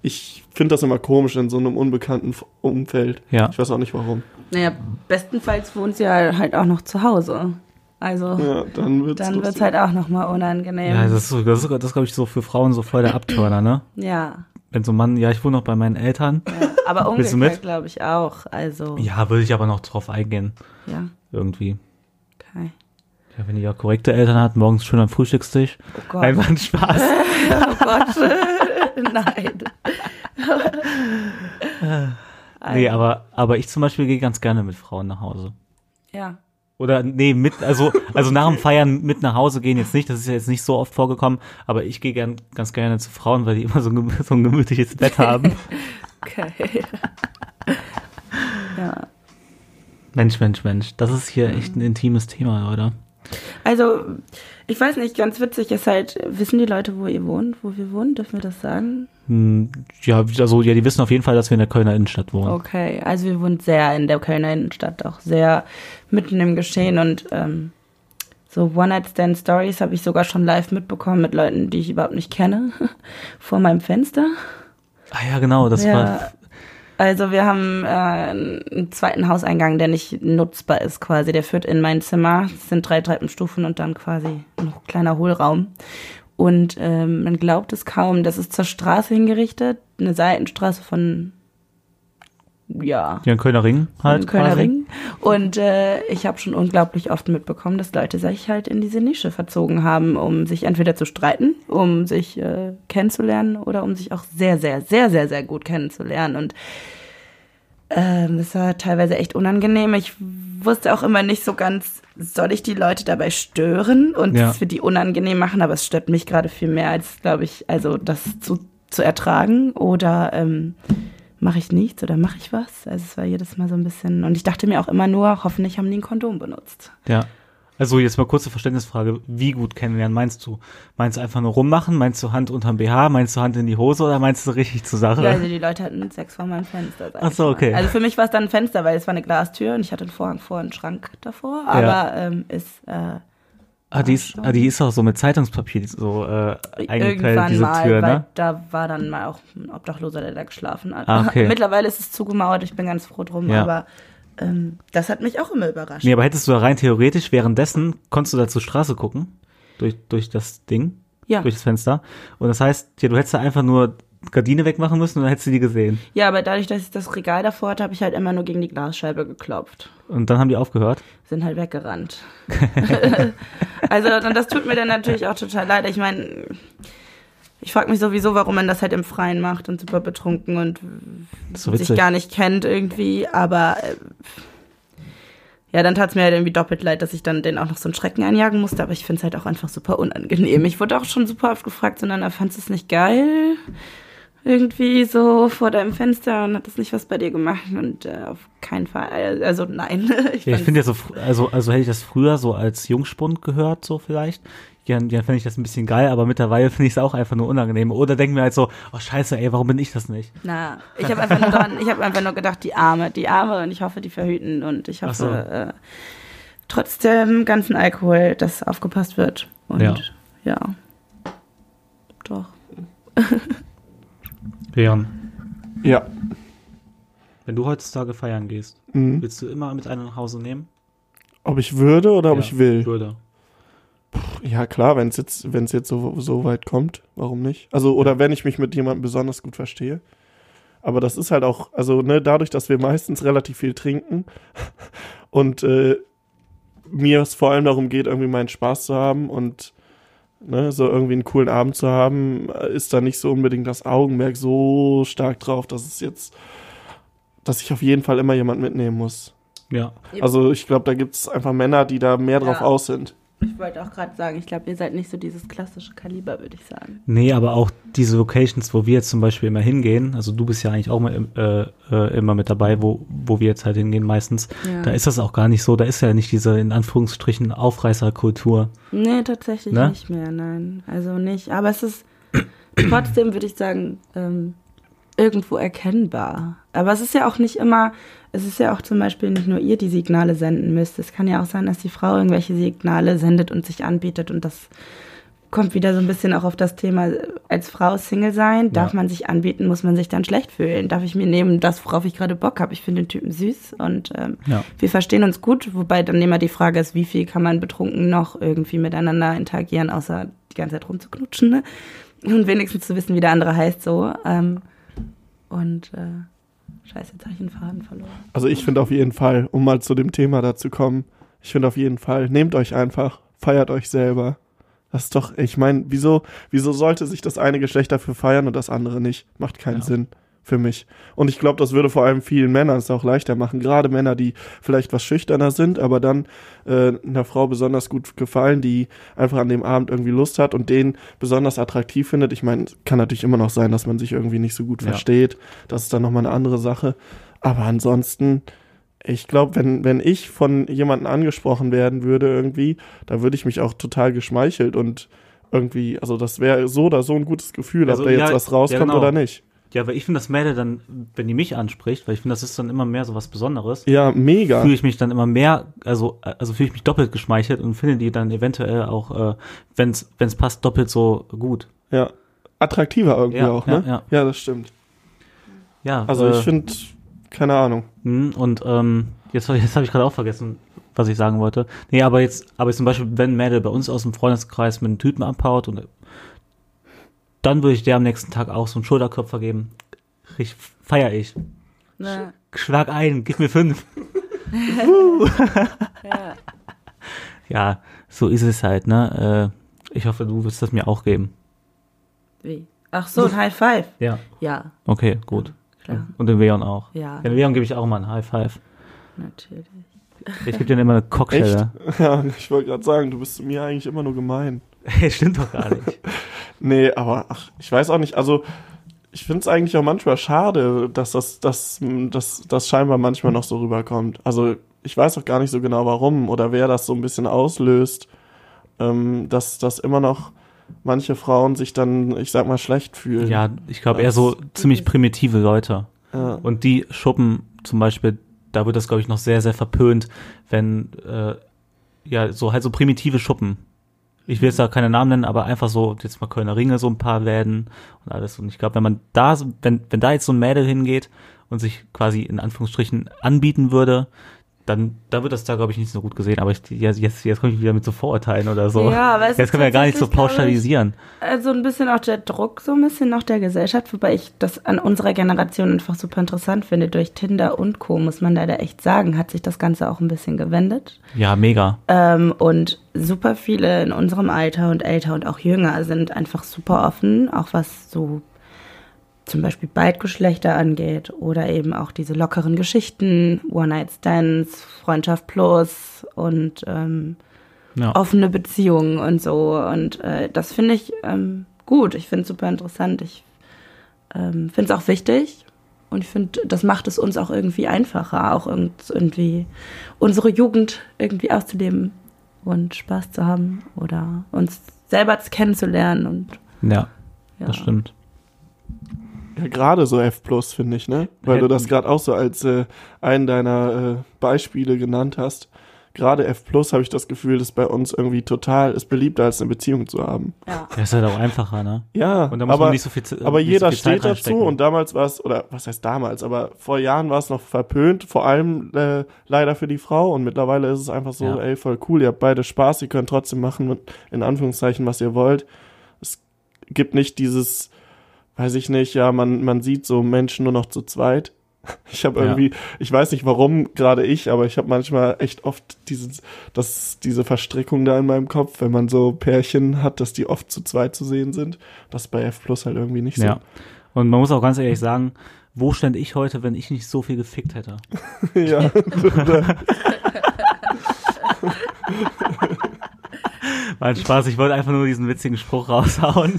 Ich finde das immer komisch in so einem unbekannten Umfeld. Ja. Ich weiß auch nicht warum. Naja, bestenfalls wohnt sie ja halt auch noch zu Hause. Also Ja, dann wird's dann wird's lustig. halt auch nochmal unangenehm. Ja, das ist, so, das ist, das ist glaube ich, so für Frauen so voll der Abturner, ne? ja. Wenn so ein Mann, ja, ich wohne noch bei meinen Eltern. ja. Aber umgekehrt glaube ich auch. Also, Ja, würde ich aber noch drauf eingehen, ja. irgendwie. Okay. Ja, wenn die ja korrekte Eltern hat, morgens schön am Frühstückstisch. Oh Gott. Einfach ein Spaß. Oh Gott. Nein. Nee, aber, aber ich zum Beispiel gehe ganz gerne mit Frauen nach Hause. Ja. Oder nee, mit, also, also nach dem Feiern mit nach Hause gehen jetzt nicht, das ist ja jetzt nicht so oft vorgekommen, aber ich gehe gern, ganz gerne zu Frauen, weil die immer so ein, so ein gemütliches Bett haben. Okay. ja. Mensch, Mensch, Mensch, das ist hier echt ein intimes Thema, Leute. Also, ich weiß nicht, ganz witzig ist halt, wissen die Leute, wo ihr wohnt, wo wir wohnen? Dürfen wir das sagen? Hm, Ja, also, ja, die wissen auf jeden Fall, dass wir in der Kölner Innenstadt wohnen. Okay, also wir wohnen sehr in der Kölner Innenstadt, auch sehr mitten im Geschehen und ähm, so One-Night-Stand-Stories habe ich sogar schon live mitbekommen mit Leuten, die ich überhaupt nicht kenne, vor meinem Fenster. Ah ja, genau, das Ja. war. Also wir haben äh, einen zweiten Hauseingang, der nicht nutzbar ist quasi. Der führt in mein Zimmer. Es sind drei Treppenstufen und dann quasi noch ein kleiner Hohlraum. Und ähm, man glaubt es kaum, das ist zur Straße hingerichtet. Eine Seitenstraße von, ja, Ja, in Kölner Ring halt. im Kölner quasi. Ring. Und äh, ich habe schon unglaublich oft mitbekommen, dass Leute sich halt in diese Nische verzogen haben, um sich entweder zu streiten, um sich äh, kennenzulernen oder um sich auch sehr, sehr, sehr, sehr, sehr gut kennenzulernen. Und ähm, es war teilweise echt unangenehm. Ich wusste auch immer nicht so ganz, soll ich die Leute dabei stören und Ja. es für die unangenehm machen, aber es stört mich gerade viel mehr, als, glaube ich, also das zu, zu ertragen oder ähm, mache ich nichts oder mache ich was? Also es war jedes Mal so ein bisschen, und ich dachte mir auch immer nur, hoffentlich haben die ein Kondom benutzt. Ja. Also jetzt mal kurze Verständnisfrage. Wie gut kennenlernen meinst du? Meinst du einfach nur rummachen? Meinst du Hand unterm BH? Meinst du Hand in die Hose oder meinst du richtig zur Sache? Ja, also die Leute hatten Sex vor meinem Fenster. Ach so, okay. Also für mich war es dann ein Fenster, weil es war eine Glastür und ich hatte einen Vorhang vor und einen Schrank davor. Aber ähm, ist äh, ah, die ist, ah, die ist auch so mit Zeitungspapier so äh, eingekleidet, irgendwann diese mal, Tür, weil ne? da war dann mal auch ein Obdachloser, der da geschlafen hat. Ah, okay. Mittlerweile ist es zugemauert, ich bin ganz froh drum, Ja. aber ähm, das hat mich auch immer überrascht. Nee, aber hättest du da rein theoretisch währenddessen, konntest du da zur Straße gucken? Durch, durch das Ding? Ja. Durch das Fenster? Und das heißt, ja, du hättest da einfach nur Gardine wegmachen müssen und dann hättest du die gesehen. Ja, aber dadurch, dass ich das Regal davor hatte, habe ich halt immer nur gegen die Glasscheibe geklopft. Und dann haben die aufgehört. Sind halt weggerannt. also, und das tut mir dann natürlich auch total leid. Ich meine, ich frage mich sowieso, warum man das halt im Freien macht und super betrunken und so sich gar nicht kennt irgendwie. Aber äh, ja, dann tat es mir halt irgendwie doppelt leid, dass ich dann den auch noch so einen Schrecken einjagen musste. Aber ich finde es halt auch einfach super unangenehm. Ich wurde auch schon super oft gefragt, sondern er fandst du es nicht geil? Irgendwie so vor deinem Fenster und hat das nicht was bei dir gemacht? Und äh, auf keinen Fall. Also nein. Ich, Ja, ich finde ja so, also, also hätte ich das früher so als Jungspund gehört, so vielleicht. Ja, ja fände ich das ein bisschen geil, aber mittlerweile finde ich es auch einfach nur unangenehm. Oder denke mir halt so, oh scheiße, ey, warum bin ich das nicht? Na, ich habe einfach nur dran, ich habe einfach nur gedacht, die Arme, die Arme und ich hoffe, die verhüten und ich hoffe, so. äh, trotz dem ganzen Alkohol, dass aufgepasst wird. Und Ja. ja. Doch. Leon, Ja. wenn du heutzutage feiern gehst, Mhm. willst du immer mit einem nach Hause nehmen? Ob ich würde oder ob Ja, ich will? Würde. Ja, klar, wenn es jetzt, wenn es jetzt so, so weit kommt, warum nicht? Also, oder wenn ich mich mit jemandem besonders gut verstehe. Aber das ist halt auch, also, ne, dadurch, dass wir meistens relativ viel trinken und äh, mir es vor allem darum geht, irgendwie meinen Spaß zu haben und ne, so irgendwie einen coolen Abend zu haben, ist da nicht so unbedingt das Augenmerk so stark drauf, dass es jetzt, dass ich auf jeden Fall immer jemand mitnehmen muss. Ja. Also ich glaube, da gibt es einfach Männer, die da mehr drauf Ja. aus sind. Ich wollte auch gerade sagen, ich glaube, ihr seid nicht so dieses klassische Kaliber, würde ich sagen. Nee, aber auch diese Locations, wo wir jetzt zum Beispiel immer hingehen, also du bist ja eigentlich auch mal, äh, äh, immer mit dabei, wo, wo wir jetzt halt hingehen meistens, Ja. da ist das auch gar nicht so, da ist ja nicht diese, in Anführungsstrichen, Aufreißerkultur. Nee, tatsächlich Ne? nicht mehr, nein. Also nicht. Aber es ist trotzdem, würde ich sagen, ähm, irgendwo erkennbar. Aber es ist ja auch nicht immer, es ist ja auch zum Beispiel nicht nur ihr, die Signale senden müsst. Es kann ja auch sein, dass die Frau irgendwelche Signale sendet und sich anbietet und das kommt wieder so ein bisschen auch auf das Thema, als Frau Single sein, darf Ja. man sich anbieten, muss man sich dann schlecht fühlen. Darf ich mir nehmen, das, worauf ich gerade Bock habe. Ich finde den Typen süß und ähm, Ja. wir verstehen uns gut, wobei dann immer die Frage ist, wie viel kann man betrunken noch irgendwie miteinander interagieren, außer die ganze Zeit rumzuknutschen, ne? Und wenigstens zu wissen, wie der andere heißt, so. Ähm, und äh, scheiße, jetzt habe ich einen Faden verloren. Also ich finde auf jeden Fall, um mal zu dem Thema dazu kommen, ich finde auf jeden Fall, nehmt euch einfach, feiert euch selber. Das ist doch, ich meine, wieso, wieso sollte sich das eine Geschlecht dafür feiern und das andere nicht? Macht keinen Ja. Sinn für mich. Und ich glaube, das würde vor allem vielen Männern es auch leichter machen. Gerade Männer, die vielleicht was schüchterner sind, aber dann äh, einer Frau besonders gut gefallen, die einfach an dem Abend irgendwie Lust hat und den besonders attraktiv findet. Ich meine, kann natürlich immer noch sein, dass man sich irgendwie nicht so gut Ja. versteht. Das ist dann nochmal eine andere Sache. Aber ansonsten, ich glaube, wenn, wenn ich von jemandem angesprochen werden würde irgendwie, da würde ich mich auch total geschmeichelt und irgendwie, also das wäre so oder so ein gutes Gefühl, Also, ob da jetzt ja, was rauskommt ja, genau. oder nicht. Ja, weil ich finde das Mädel dann, wenn die mich anspricht, weil ich finde, das ist dann immer mehr so was Besonderes, Ja, mega. fühle ich mich dann immer mehr, also, also fühle ich mich doppelt geschmeichelt und finde die dann eventuell auch, äh, wenn es passt, doppelt so gut. Ja. Attraktiver irgendwie Ja, auch, ja, ne? ja. ja, das stimmt. Ja, Also äh, ich finde, keine Ahnung. Hm, Und ähm, jetzt, jetzt habe ich gerade auch vergessen, was ich sagen wollte. Nee, aber jetzt, aber jetzt zum Beispiel, wenn Mädel bei uns aus dem Freundeskreis mit einem Typen abhaut und dann würde ich der am nächsten Tag auch so einen Schulterklopfer geben. Ich feier ich. Ne, Schlag ein, gib mir fünf. ja. Ja, so ist es halt, ne? Äh, ich hoffe, du wirst das mir auch geben. Wie? Ach so, ein High Five. Ja. Ja, Okay, gut. klar. Und den Leon auch. Ja, Den Leon gebe ich auch mal ein High Five. natürlich. Ich gebe dir immer eine Cocktail. Ja, ich wollte gerade sagen, du bist zu mir eigentlich immer nur gemein. Stimmt doch gar nicht. Nee, aber ach, ich weiß auch nicht, also ich finde es eigentlich auch manchmal schade, dass das, das, das, das scheinbar manchmal noch so rüberkommt. Also ich weiß auch gar nicht so genau warum oder wer das so ein bisschen auslöst, ähm, dass, dass immer noch manche Frauen sich dann, ich sag mal, schlecht fühlen. Ja, ich glaube eher so ziemlich primitive Leute. Ja. Und die Schuppen zum Beispiel, da wird das, glaube ich, noch sehr, sehr verpönt, wenn, äh, ja, so halt so primitive Schuppen. Ich will jetzt da keine Namen nennen, aber einfach so, jetzt mal Kölner Ringe, so ein paar Läden und alles. Und ich glaube, wenn man da, wenn, wenn da jetzt so ein Mädel hingeht und sich quasi in Anführungsstrichen anbieten würde, dann, da wird das da, glaube ich, nicht so gut gesehen. Aber ich, jetzt, jetzt, jetzt komme ich wieder mit so Vorurteilen oder so. Ja, aber es jetzt können wir ja gar nicht so glaub ich, pauschalisieren. Also ein bisschen auch der Druck, so ein bisschen noch der Gesellschaft, wobei ich das an unserer Generation einfach super interessant finde. Durch Tinder und Co. muss man leider echt sagen, hat sich das Ganze auch ein bisschen gewendet. Ja, mega. Ähm, und super viele in unserem Alter und älter und auch jünger sind einfach super offen, auch was so zum Beispiel Beidgeschlechter angeht oder eben auch diese lockeren Geschichten, One-Night-Stands, Freundschaft Plus und ähm, Ja. offene Beziehungen und so. Und äh, das finde ich ähm, gut. Ich finde es super interessant. Ich ähm, finde es auch wichtig. Und ich finde, das macht es uns auch irgendwie einfacher, auch irgend- irgendwie unsere Jugend irgendwie auszuleben und Spaß zu haben oder uns selber kennenzulernen. Und Ja, ja. das stimmt. Ja, gerade so F Plus, finde ich, ne? Weil du das gerade auch so als äh, einen deiner äh, Beispiele genannt hast. Gerade F Plus habe ich das Gefühl, ist bei uns irgendwie total, ist beliebter als eine Beziehung zu haben. Ja. Ja, ist halt auch einfacher, ne? Ja, Und da muss aber, man nicht so viel aber nicht so jeder viel Zeit steht dazu und damals war es, oder was heißt damals, aber vor Jahren war es noch verpönt, vor allem äh, leider für die Frau und mittlerweile ist es einfach so, Ja. ey, voll cool, ihr habt beide Spaß, ihr könnt trotzdem machen, in Anführungszeichen, was ihr wollt. Es gibt nicht dieses, weiß ich nicht, ja, man, man sieht so Menschen nur noch zu zweit. Ich habe Ja. irgendwie, ich weiß nicht warum, gerade ich, aber ich habe manchmal echt oft dieses, das, diese Verstrickung da in meinem Kopf, wenn man so Pärchen hat, dass die oft zu zweit zu sehen sind. Das ist bei F Plus halt irgendwie nicht so. Ja. Und man muss auch ganz ehrlich sagen, wo stände ich heute, wenn ich nicht so viel gefickt hätte? ja. War ein Spaß, ich wollte einfach nur diesen witzigen Spruch raushauen.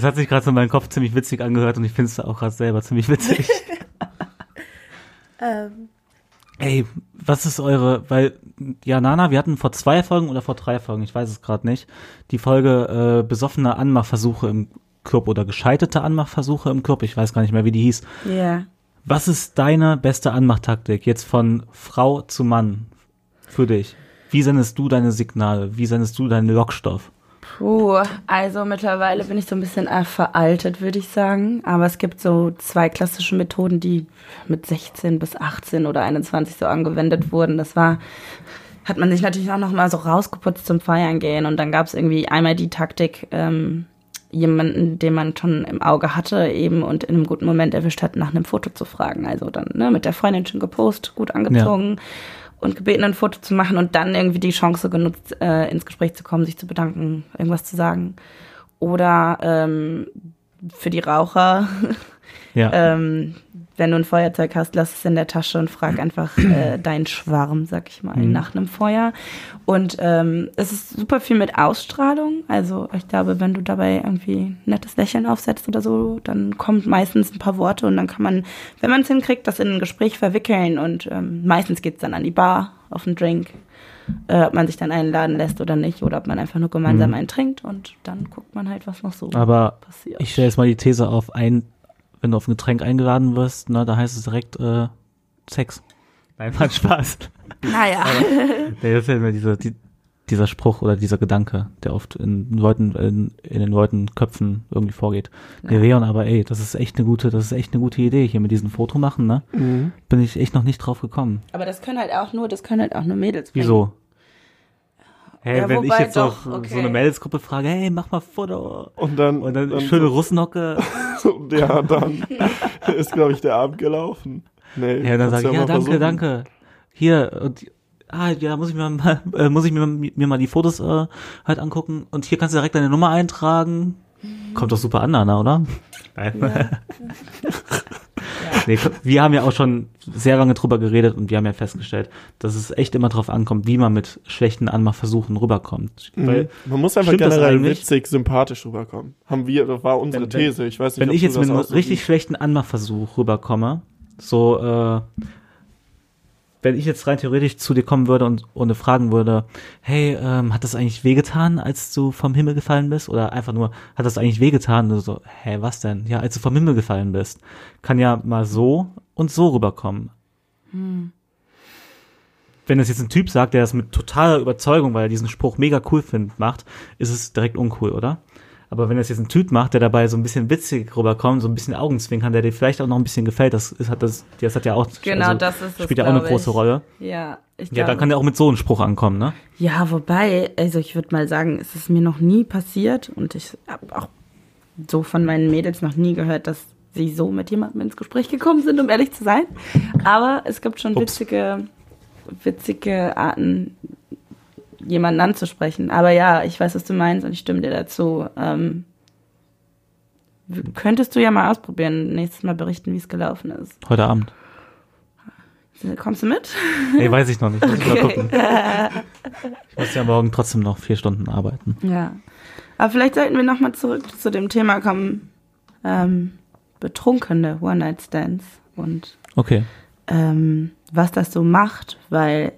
Das hat sich gerade so in meinem Kopf ziemlich witzig angehört und ich finde es auch gerade selber ziemlich witzig. Ähm, Ey, was ist eure, weil, ja, Nana, wir hatten vor zwei Folgen oder vor drei Folgen, ich weiß es gerade nicht, die Folge äh, besoffene Anmachversuche im Club oder gescheiterte Anmachversuche im Club, ich weiß gar nicht mehr, wie die hieß. Ja. Was ist deine beste Anmachtaktik jetzt von Frau zu Mann für dich? Wie sendest du deine Signale? Wie sendest du deinen Lockstoff? Puh, also mittlerweile bin ich so ein bisschen veraltet, würde ich sagen. Aber es gibt so zwei klassische Methoden, die mit 16 bis 18 oder 21 so angewendet wurden. Das war, hat man sich natürlich auch noch mal so rausgeputzt zum Feiern gehen. Und dann gab es irgendwie einmal die Taktik, ähm, jemanden, den man schon im Auge hatte eben und in einem guten Moment erwischt hat, nach einem Foto zu fragen. Also dann ne, mit der Freundin schon gepostet, gut angezogen und gebeten, ein Foto zu machen und dann irgendwie die Chance genutzt, äh, ins Gespräch zu kommen, sich zu bedanken, irgendwas zu sagen. Oder ähm, für die Raucher, Ja. ähm, wenn du ein Feuerzeug hast, lass es in der Tasche und frag einfach äh, deinen Schwarm, sag ich mal, Mhm. nach einem Feuer. Und ähm, es ist super viel mit Ausstrahlung. Also ich glaube, wenn du dabei irgendwie ein nettes Lächeln aufsetzt oder so, dann kommt meistens ein paar Worte und dann kann man, wenn man es hinkriegt, das in ein Gespräch verwickeln. Und ähm, meistens geht's dann an die Bar, auf einen Drink, äh, ob man sich dann einladen lässt oder nicht, oder ob man einfach nur gemeinsam Mhm. einen trinkt und dann guckt man halt, was noch so Aber passiert. ich stelle jetzt mal die These auf, ein, wenn du auf ein Getränk eingeladen wirst, ne, da heißt es direkt äh, Sex. Nein, macht Spaß. naja. Nee, das ist ja immer diese, die, dieser Spruch oder dieser Gedanke, der oft in Leuten, in, in den Leuten Köpfen irgendwie vorgeht. Nee, Leon, aber ey, das ist echt eine gute, das ist echt eine gute Idee, hier mit diesem Foto machen, ne? Mhm. Bin ich echt noch nicht drauf gekommen. Aber das können halt auch nur, das können halt auch nur Mädels. bringen. Wieso? Hey, Ja, wenn ich jetzt doch, doch okay. so eine Mädelsgruppe frage, hey, mach mal Foto. Und dann, Und dann schöne Russenhocke. so, ja, dann ist, glaube ich, der Abend gelaufen. Nee, Ja, dann sage ich, ja, mal danke, versuchen. danke. Hier, und, ah, ja, muss ich mir mal, äh, muss ich mir, mir mal die Fotos äh, halt angucken. Und hier kannst du direkt deine Nummer eintragen. Kommt doch super an, Anna, oder? Nein. nee, wir haben ja auch schon sehr lange drüber geredet und wir haben ja festgestellt, dass es echt immer drauf ankommt, wie man mit schlechten Anmachversuchen rüberkommt. Mhm. Weil, Man muss einfach generell witzig, sympathisch rüberkommen. Haben wir, das war unsere Wenn- These. Ich weiß nicht, wenn ob ich jetzt mit einem richtig schlechten Anmachversuch rüberkomme, so, äh, wenn ich jetzt rein theoretisch zu dir kommen würde und, und fragen würde, hey, ähm, hat das eigentlich wehgetan, als du vom Himmel gefallen bist? Oder einfach nur, hat das eigentlich wehgetan? Und so, hä, was denn? Ja, als du vom Himmel gefallen bist. Kann ja mal so und so rüberkommen. Wenn das jetzt ein Typ sagt, der das mit totaler Überzeugung, weil er diesen Spruch mega cool findet, macht, ist es direkt uncool, oder? Aber wenn das jetzt ein Typ macht, der dabei so ein bisschen witzig rüberkommt, so ein bisschen Augenzwinkern, der dir vielleicht auch noch ein bisschen gefällt, das ist, hat das, das hat ja auch, Genau, also, das ist es, spielt ja auch eine große ich. Rolle. Ja, ich Ja, dann kann der auch mit so einem Spruch ankommen, ne? Ja, wobei, also ich würde mal sagen, es ist mir noch nie passiert und ich habe auch so von meinen Mädels noch nie gehört, dass sie so mit jemandem ins Gespräch gekommen sind, um ehrlich zu sein. Aber es gibt schon Ups. witzige, witzige Arten, jemanden anzusprechen. Aber ja, ich weiß, was du meinst und ich stimme dir dazu. Ähm, könntest du ja mal ausprobieren, nächstes Mal berichten, wie es gelaufen ist. Heute Abend. Kommst du mit? Nee, weiß ich noch nicht. Muss ich mal Okay. gucken. Ich muss ja morgen trotzdem noch vier Stunden arbeiten. Ja. Aber vielleicht sollten wir nochmal zurück zu dem Thema kommen. Ähm, betrunkene One-Night-Stands und Okay. ähm, was das so macht, weil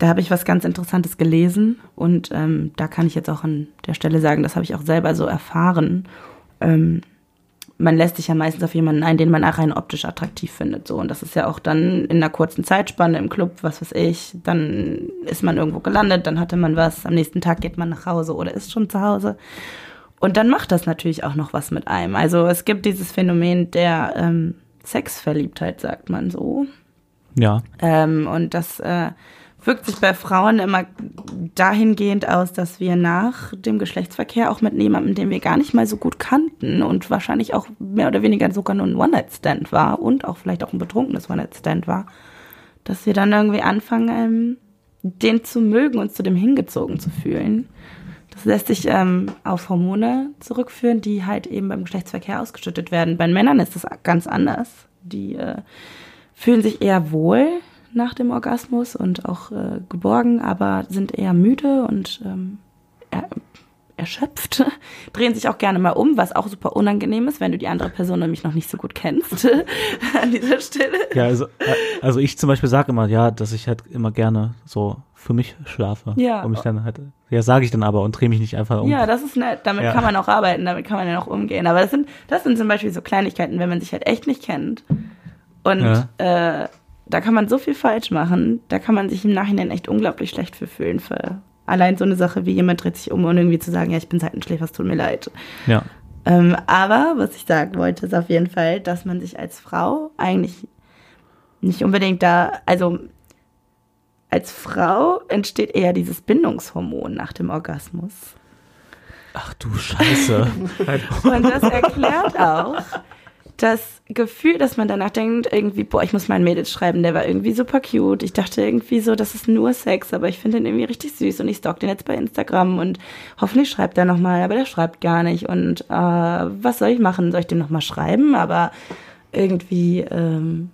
da habe ich was ganz Interessantes gelesen und ähm, da kann ich jetzt auch an der Stelle sagen, das habe ich auch selber so erfahren. Ähm, man lässt sich ja meistens auf jemanden ein, den man auch rein optisch attraktiv findet. So. Und das ist ja auch dann in einer kurzen Zeitspanne im Club, was weiß ich, dann ist man irgendwo gelandet, dann hatte man was, am nächsten Tag geht man nach Hause oder ist schon zu Hause. Und dann macht das natürlich auch noch was mit einem. Also es gibt dieses Phänomen der ähm, Sexverliebtheit, sagt man so. Ja. Ähm, und das äh, wirkt sich bei Frauen immer dahingehend aus, dass wir nach dem Geschlechtsverkehr auch mit jemandem, den wir gar nicht mal so gut kannten und wahrscheinlich auch mehr oder weniger sogar nur ein One-Night-Stand war und auch vielleicht auch ein betrunkenes One-Night-Stand war, dass wir dann irgendwie anfangen, ähm, den zu mögen und zu dem hingezogen zu fühlen. Das lässt sich ähm, auf Hormone zurückführen, die halt eben beim Geschlechtsverkehr ausgeschüttet werden. Bei Männern ist das ganz anders. Die äh, fühlen sich eher wohl nach dem Orgasmus und auch äh, geborgen, aber sind eher müde und ähm, er, erschöpft, drehen sich auch gerne mal um, was auch super unangenehm ist, wenn du die andere Person nämlich noch nicht so gut kennst an dieser Stelle. Ja, also, äh, also ich zum Beispiel sage immer, ja, dass ich halt immer gerne so für mich schlafe. Ja. Und mich dann halt, ja, sage ich dann aber und drehe mich nicht einfach um. Ja, das ist nett. Damit Ja. kann man auch arbeiten, damit kann man ja auch umgehen. Aber das sind, das sind zum Beispiel so Kleinigkeiten, wenn man sich halt echt nicht kennt. Und äh, da kann man so viel falsch machen, da kann man sich im Nachhinein echt unglaublich schlecht für fühlen. Für allein so eine Sache wie jemand dreht sich um und irgendwie zu sagen, ja, ich bin Seitenschläfer, es tut mir leid. ja. Ähm, aber was ich sagen wollte, ist auf jeden Fall, dass man sich als Frau eigentlich nicht unbedingt da, also als Frau entsteht eher dieses Bindungshormon nach dem Orgasmus. Ach du Scheiße. Und das erklärt auch das Gefühl, dass man danach denkt, irgendwie, boah, ich muss meinen Mädels schreiben, der war irgendwie super cute. Ich dachte irgendwie so, das ist nur Sex, aber ich finde den irgendwie richtig süß und ich stalk den jetzt bei Instagram und hoffentlich schreibt er nochmal, aber der schreibt gar nicht. Und äh, was soll ich machen? Soll ich dem nochmal schreiben? Aber irgendwie ähm,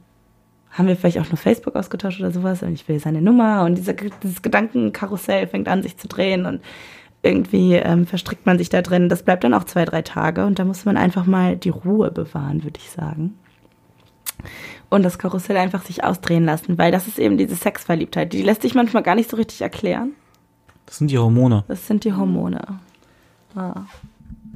haben wir vielleicht auch nur Facebook ausgetauscht oder sowas und ich will seine Nummer und dieser, dieses Gedankenkarussell fängt an, sich zu drehen und irgendwie ähm, verstrickt man sich da drin. Das bleibt dann auch zwei, drei Tage und da muss man einfach mal die Ruhe bewahren, würde ich sagen. Und das Karussell einfach sich ausdrehen lassen, weil das ist eben diese Sexverliebtheit. Die lässt sich manchmal gar nicht so richtig erklären. Das sind die Hormone. Das sind die Hormone. Ah.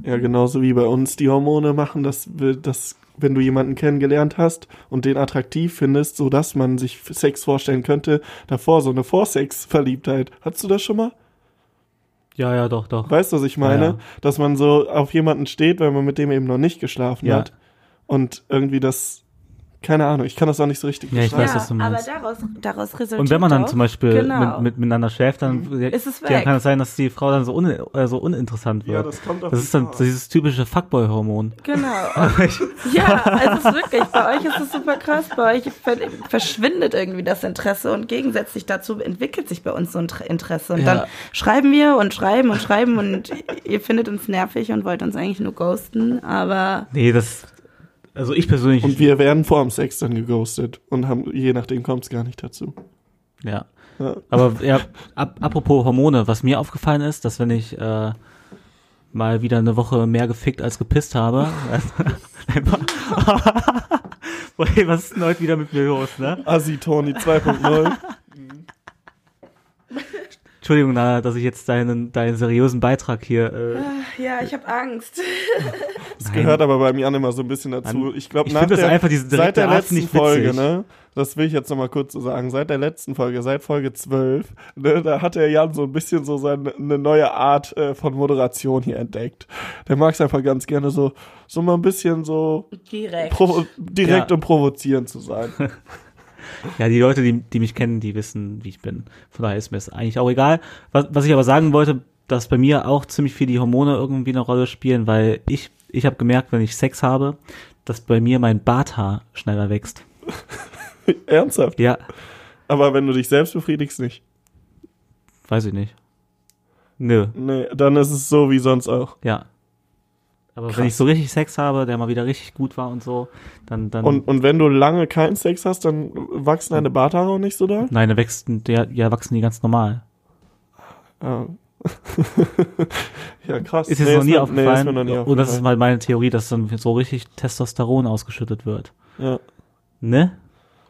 Ja, genauso wie bei uns die Hormone machen, dass, dass wenn du jemanden kennengelernt hast und den attraktiv findest, so dass man sich Sex vorstellen könnte, davor so eine Vorsex-Verliebtheit. Hattest du das schon mal? Ja, ja, doch, doch. Weißt du, was ich meine? Ja, ja. Dass man so auf jemanden steht, weil man mit dem eben noch nicht geschlafen Ja. hat. Und irgendwie das, keine Ahnung, ich kann das auch nicht so richtig Ja, ich beschreiben. weiß, was du meinst. Aber daraus, daraus resultiert Und wenn man dann auch- zum Beispiel Genau. mit, mit, miteinander schläft, dann Ist es ja, weg. kann es sein, dass die Frau dann so, un, äh, so uninteressant wird. Ja, das kommt auf das ist dann Frau. dieses typische Fuckboy-Hormon. Genau. ja, also es ist wirklich, bei euch ist es super krass. Bei euch ver verschwindet irgendwie das Interesse und gegensätzlich dazu entwickelt sich bei uns so ein Tr- Interesse. Und Ja. dann schreiben wir und schreiben und schreiben und ihr findet uns nervig und wollt uns eigentlich nur ghosten, aber Nee, das. Also ich persönlich. Und wir werden vor dem Sex dann geghostet und haben, je nachdem kommt es gar nicht dazu. ja. Ja. Aber ja, ap apropos Hormone, was mir aufgefallen ist, dass wenn ich äh, mal wieder eine Woche mehr gefickt als gepisst habe. Boah, was ist denn heute wieder mit mir los, ne? Assi Tony 2.0. Entschuldigung, Nana, dass ich jetzt deinen, deinen seriösen Beitrag hier. Äh, ja, ich habe Angst. Das Nein. gehört aber bei mir auch immer so ein bisschen dazu. Ich glaube, ich nach der, einfach, diese seit der Art letzten. Folge, ne? Das will ich jetzt nochmal kurz so sagen. Seit der letzten Folge, seit Folge 12, ne, da hat der Jan so ein bisschen so seine eine neue Art äh, von Moderation hier entdeckt. Der mag es einfach ganz gerne so, so mal ein bisschen so Direkt. direkt Ja. und provozierend zu sein. Ja, die Leute, die, die mich kennen, die wissen, wie ich bin. Von daher ist mir es eigentlich auch egal. Was, was ich aber sagen wollte, dass bei mir auch ziemlich viel die Hormone irgendwie eine Rolle spielen, weil ich, ich habe gemerkt, wenn ich Sex habe, dass bei mir mein Barthaar schneller wächst. Ernsthaft. Ja, Aber wenn du dich selbst befriedigst, nicht. weiß ich nicht. Nö, Nee, dann ist es so wie sonst auch. ja. Aber Krass. wenn ich so richtig Sex habe, der mal wieder richtig gut war und so, dann, dann Und, und wenn du lange keinen Sex hast, dann wachsen deine Barthaare auch nicht so doll? nein, da wächst, der, ja, wachsen die ganz normal. Ah. ja, krass. Ist jetzt Nee, noch nie aufgefallen. Nee, noch nie und das ist mal meine Theorie, dass dann so richtig Testosteron ausgeschüttet wird. Ja. Ne?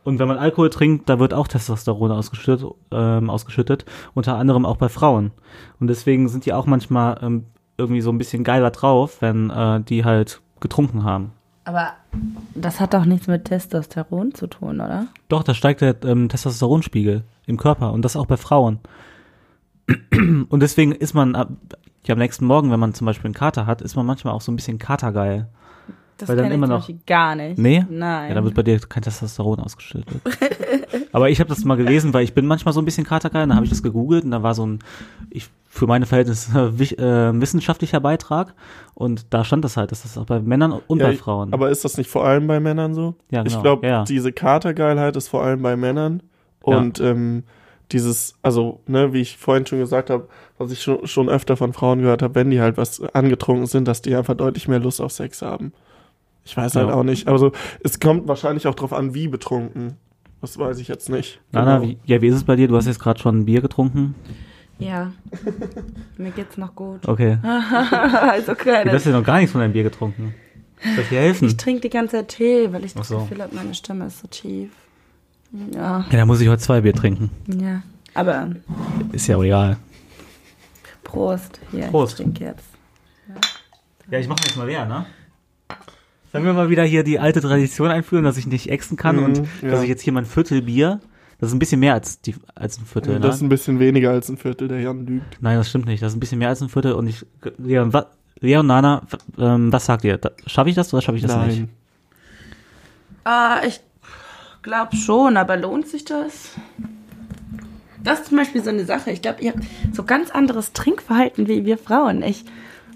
Und wenn man Alkohol trinkt, da wird auch Testosteron ausgeschüttet, ähm, ausgeschüttet, unter anderem auch bei Frauen. Und deswegen sind die auch manchmal ähm, irgendwie so ein bisschen geiler drauf, wenn äh, die halt getrunken haben. Aber das hat doch nichts mit Testosteron zu tun, oder? Doch, da steigt der ähm, Testosteronspiegel im Körper und das auch bei Frauen. Und deswegen ist man ab, ja, am nächsten Morgen, wenn man zum Beispiel einen Kater hat, ist man manchmal auch so ein bisschen katergeil. Das Weil dann immer noch- gar nicht. Nee? Nein. Ja, dann wird bei dir kein Testosteron ausgeschüttet. Aber ich habe das mal gelesen, weil ich bin manchmal so ein bisschen katergeil, dann habe ich das gegoogelt und da war so ein, ich, für meine Verhältnisse äh, wissenschaftlicher Beitrag und da stand das halt, dass das auch bei Männern und Ja, bei Frauen. Aber ist das nicht vor allem bei Männern so? Ja, genau. Ich glaube, Ja, ja. diese Katergeilheit ist vor allem bei Männern. Ja. Und ähm, dieses, also, ne, wie ich vorhin schon gesagt habe, was ich schon, schon öfter von Frauen gehört habe, wenn die halt was angetrunken sind, dass die einfach deutlich mehr Lust auf Sex haben. Ich weiß halt Ja. auch nicht. Also, es kommt wahrscheinlich auch drauf an, wie betrunken. Das weiß ich jetzt nicht. Nana, Genau. wie, ja, wie ist es bei dir? Du hast jetzt gerade schon ein Bier getrunken. Ja. Mir geht's noch gut. Okay. also okay. Du hast ja noch gar nichts von deinem Bier getrunken. Soll ich dir helfen? Ich trinke die ganze Zeit Tee, weil ich das so. Gefühl habe, meine Stimme ist so tief. Ja, Ja, dann muss ich heute zwei Bier trinken. ja. Aber Ist ja auch egal. Prost. Hier, Prost. ich trinke jetzt. Ja, ich mache jetzt mal leer, ne? Sollen wir mal wieder hier die alte Tradition einführen, dass ich nicht exen kann Mhm, und ja. dass ich jetzt hier mein Viertel Bier, das ist ein bisschen mehr als, die, als ein Viertel, Das ist ne? ein bisschen weniger als ein Viertel, der Jan lügt. Nein, das stimmt nicht. Das ist ein bisschen mehr als ein Viertel und ich, Leon, wa, Leon Nana, ähm, was sagt ihr? Schaffe ich das oder schaffe ich das nicht? Nein. Ah, ich glaube schon, aber lohnt sich das? Das ist zum Beispiel so eine Sache. Ich glaube, ihr habt so ganz anderes Trinkverhalten wie wir Frauen. Ich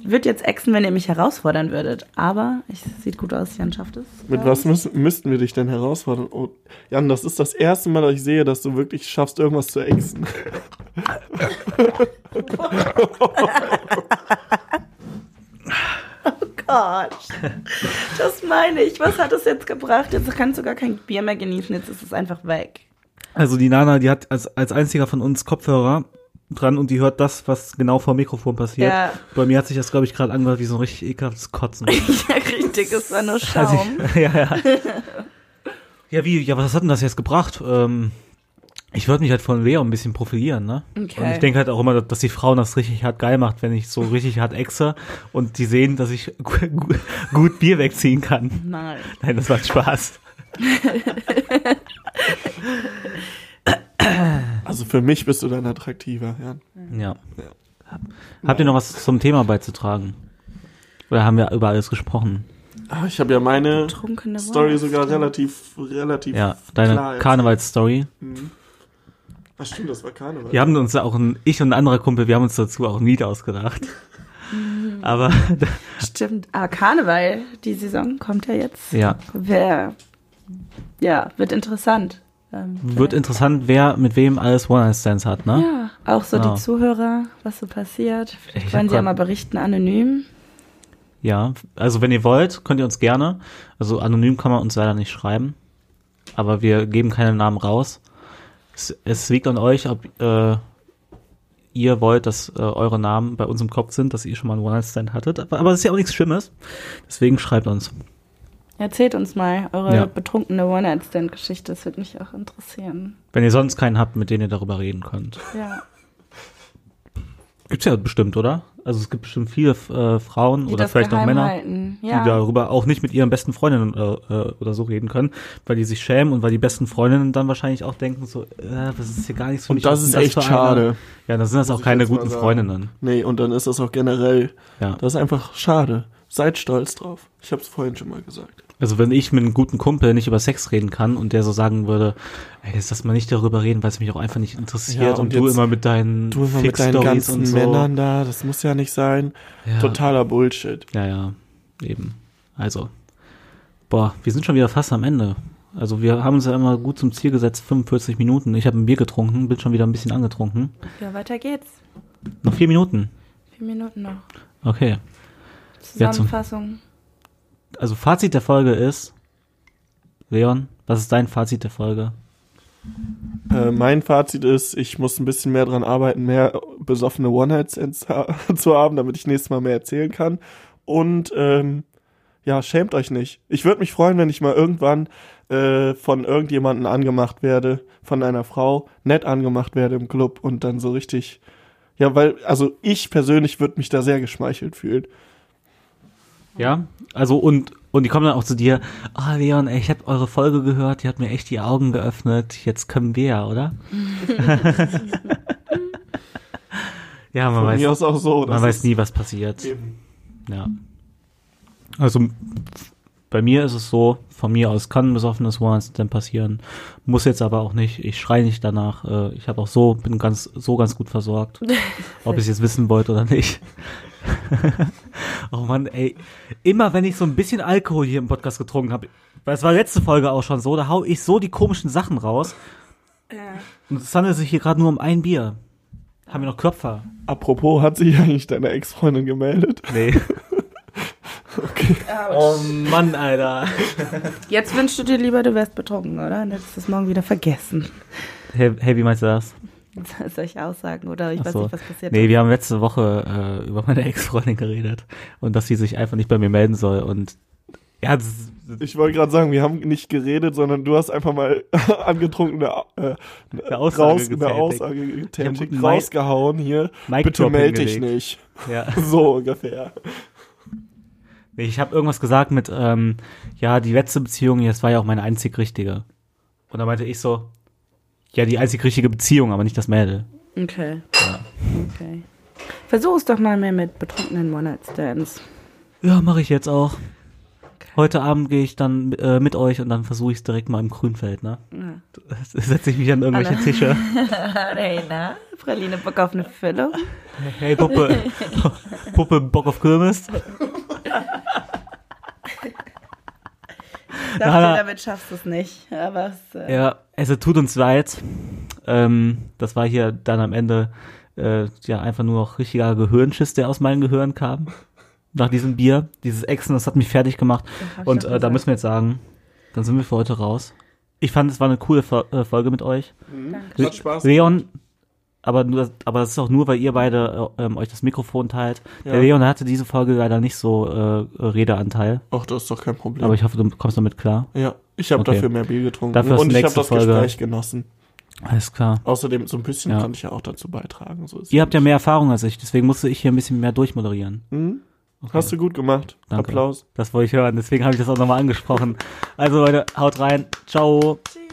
würde jetzt exen, wenn ihr mich herausfordern würdet. Aber es sieht gut aus, Jan schafft es. Mit was müssen, müssten wir dich denn herausfordern? Oh, Jan, das ist das erste Mal, dass ich sehe, dass du wirklich schaffst, irgendwas zu exen. Gott. Das meine ich. Was hat es jetzt gebracht? Jetzt kannst du gar kein Bier mehr genießen. Jetzt ist es einfach weg. Also die Nana, die hat als, als einziger von uns Kopfhörer dran und die hört das, was genau vor dem Mikrofon passiert. Ja. Bei mir hat sich das, glaube ich, gerade angehört wie so ein richtig ekelhaftes Kotzen. ja, richtig. Es war nur Also Schaum. ich, ja, ja. ja, wie, ja, was hat denn das jetzt gebracht? Ähm, ich würde mich halt von Leo ein bisschen profilieren, ne? Okay. Und ich denke halt auch immer, dass die Frauen das richtig hart geil macht, wenn ich so richtig hart exe und die sehen, dass ich gu- gu- gut Bier wegziehen kann. Nein. Nein, das war Spaß. Also für mich bist du dann attraktiver, ja. Ja. Habt ihr noch was zum Thema beizutragen? Oder haben wir über alles gesprochen? Ah, Ich habe ja meine Story sogar relativ, relativ Ja, deine. Karnevalsstory. Ach stimmt, das war Karneval. Wir haben uns ja auch ein, ich und ein anderer Kumpel, wir haben uns dazu auch ein Lied ausgedacht. Aber Stimmt. Ah, Karneval, die Saison kommt ja jetzt. ja, Wer, ja, wird interessant. Ähm, wird interessant, wer mit wem alles One-Night-Stands hat, ne? Ja, auch so Genau. die Zuhörer, was so passiert. Vielleicht Ich wollen sie ja mal berichten, anonym. Ja, also wenn ihr wollt, könnt ihr uns gerne, also anonym kann man uns leider nicht schreiben, aber wir geben keine Namen raus. Es, es liegt an euch, ob äh, ihr wollt, dass äh, eure Namen bei uns im Kopf sind, dass ihr schon mal einen One-Night-Stand hattet, aber, aber das ist ja auch nichts Schlimmes, deswegen schreibt uns. Erzählt uns mal eure Ja. betrunkene One-Night-Stand-Geschichte. Das würde mich auch interessieren. Wenn ihr sonst keinen habt, mit dem ihr darüber reden könnt. Ja. Gibt's ja bestimmt, oder? Also es gibt bestimmt viele äh, Frauen Die oder das vielleicht auch Männer, halten. die Ja. darüber auch nicht mit ihren besten Freundinnen äh, äh, oder so reden können, weil die sich schämen und weil die besten Freundinnen dann wahrscheinlich auch denken so, äh, das ist hier gar nichts für mich. Und das ist denn echt schade. Ja, dann sind das Muss auch keine guten. Freundinnen. Nee, und dann ist das auch generell, Ja. das ist einfach schade. Seid stolz drauf. Ich habe es vorhin schon mal gesagt. Also wenn ich mit einem guten Kumpel nicht über Sex reden kann und der so sagen würde, ey, jetzt lass mal nicht darüber reden, weil es mich auch einfach nicht interessiert Ja, und, und du immer mit deinen Du immer mit deinen Fix-Stories ganzen und so. Männern da, das muss ja nicht sein. Ja. Totaler Bullshit. Ja, ja, eben. Also, boah, wir sind schon wieder fast am Ende. Also wir haben uns ja immer gut zum Ziel gesetzt, 45 Minuten. Ich habe ein Bier getrunken, bin schon wieder ein bisschen angetrunken. ja, weiter geht's. Noch vier Minuten. Vier Minuten noch. Okay. Ja, zum- Zusammenfassung. Also Fazit der Folge ist, Leon, was ist dein Fazit der Folge? Äh, mein Fazit ist, ich muss ein bisschen mehr dran arbeiten, mehr besoffene One-Night-Stands zu haben, damit ich nächstes Mal mehr erzählen kann. Und ähm, ja, schämt euch nicht. Ich würde mich freuen, wenn ich mal irgendwann äh, von irgendjemanden angemacht werde, von einer Frau, nett angemacht werde im Club und dann so richtig. Ja, weil, also ich persönlich würde mich da sehr geschmeichelt fühlen. Ja, also und und die kommen dann auch zu dir, ah Leon, ey, ich habe eure Folge gehört, die hat mir echt die Augen geöffnet, jetzt können wir ja, oder? ja, man Von weiß, mir aus auch so. man weiß nie, was passiert. eben. Ja. Also bei mir ist es so, von mir aus kann ein besoffenes One-Night-Stand passieren, muss jetzt aber auch nicht. Ich schreie nicht danach. Äh, Ich habe auch so, bin ganz so ganz gut versorgt, ob ich es jetzt wissen wollt oder nicht. oh Mann, ey, immer wenn ich so ein bisschen Alkohol hier im Podcast getrunken habe, weil es war letzte Folge auch schon so, da hau ich so die komischen Sachen raus. Und es handelt sich hier gerade nur um ein Bier. Haben wir noch Köpfer? Apropos, hat sich eigentlich deine Ex-Freundin gemeldet? Nee. Oh Mann, Alter. Jetzt wünschst du dir lieber, du wärst betrunken, oder? Und hättest es morgen wieder vergessen. Hey, hey, wie meinst du das? Soll ich aussagen? Oder ich Ach weiß so. nicht, was passiert Nee, wir haben letzte Woche äh, über meine Ex-Freundin geredet und dass sie sich einfach nicht bei mir melden soll und ja, Ich wollte gerade sagen, wir haben nicht geredet, sondern du hast einfach mal angetrunken eine, äh, Eine Aussage raus, eine getätigt. Aussage getätigt, rausgehauen hier. Mic Bitte melde dich nicht. ja. So ungefähr. Ich habe irgendwas gesagt mit, ähm, ja, die letzte Beziehung, das war ja auch meine einzig richtige. Und da meinte ich so, ja, die einzig richtige Beziehung, aber nicht das Mädel. Okay. Okay. Versuch es doch mal mehr mit betrunkenen One-Night-Stands. Ja, mache ich jetzt auch. Heute Abend gehe ich dann äh, mit euch und dann versuche ich es direkt mal im Grünfeld, ne? Ja. Setze ich mich an irgendwelche Anna. Tische. Hey, na? Praline, Bock auf eine Füllung? Hey Puppe, Puppe, Bock auf Kirmes? Dachte, na. damit schaffst du es nicht. Aber es, äh, Ja, also tut uns leid. Ähm, das war hier dann am Ende äh, ja einfach nur noch richtiger Gehirnschiss, der aus meinem Gehirn kam. nach diesem Bier, dieses Exen, das hat mich fertig gemacht. Und äh, da müssen wir jetzt sagen, dann sind wir für heute raus. Ich fand, es war eine coole Fo- äh, Folge mit euch. Hat Spaß. Leon, aber nur, aber das ist auch nur, weil ihr beide äh, ähm, euch das Mikrofon teilt. Der Ja. Leon hatte diese Folge leider nicht so äh, Redeanteil, Ach, das ist doch kein Problem. aber ich hoffe, du kommst damit klar. ja, ich habe Okay. dafür mehr Bier getrunken. Dafür ist und ich habe das Folge- Gespräch genossen. Alles klar. Außerdem, so ein bisschen Ja. konnte ich ja auch dazu beitragen. So ist Ihr habt ja mehr Erfahrung als ich, deswegen musste ich hier ein bisschen mehr durchmoderieren. Mhm. Hast du gut gemacht. Danke. Applaus. Das wollte ich hören, deswegen habe ich das auch nochmal angesprochen. Also Leute, haut rein. Ciao. Tschüss.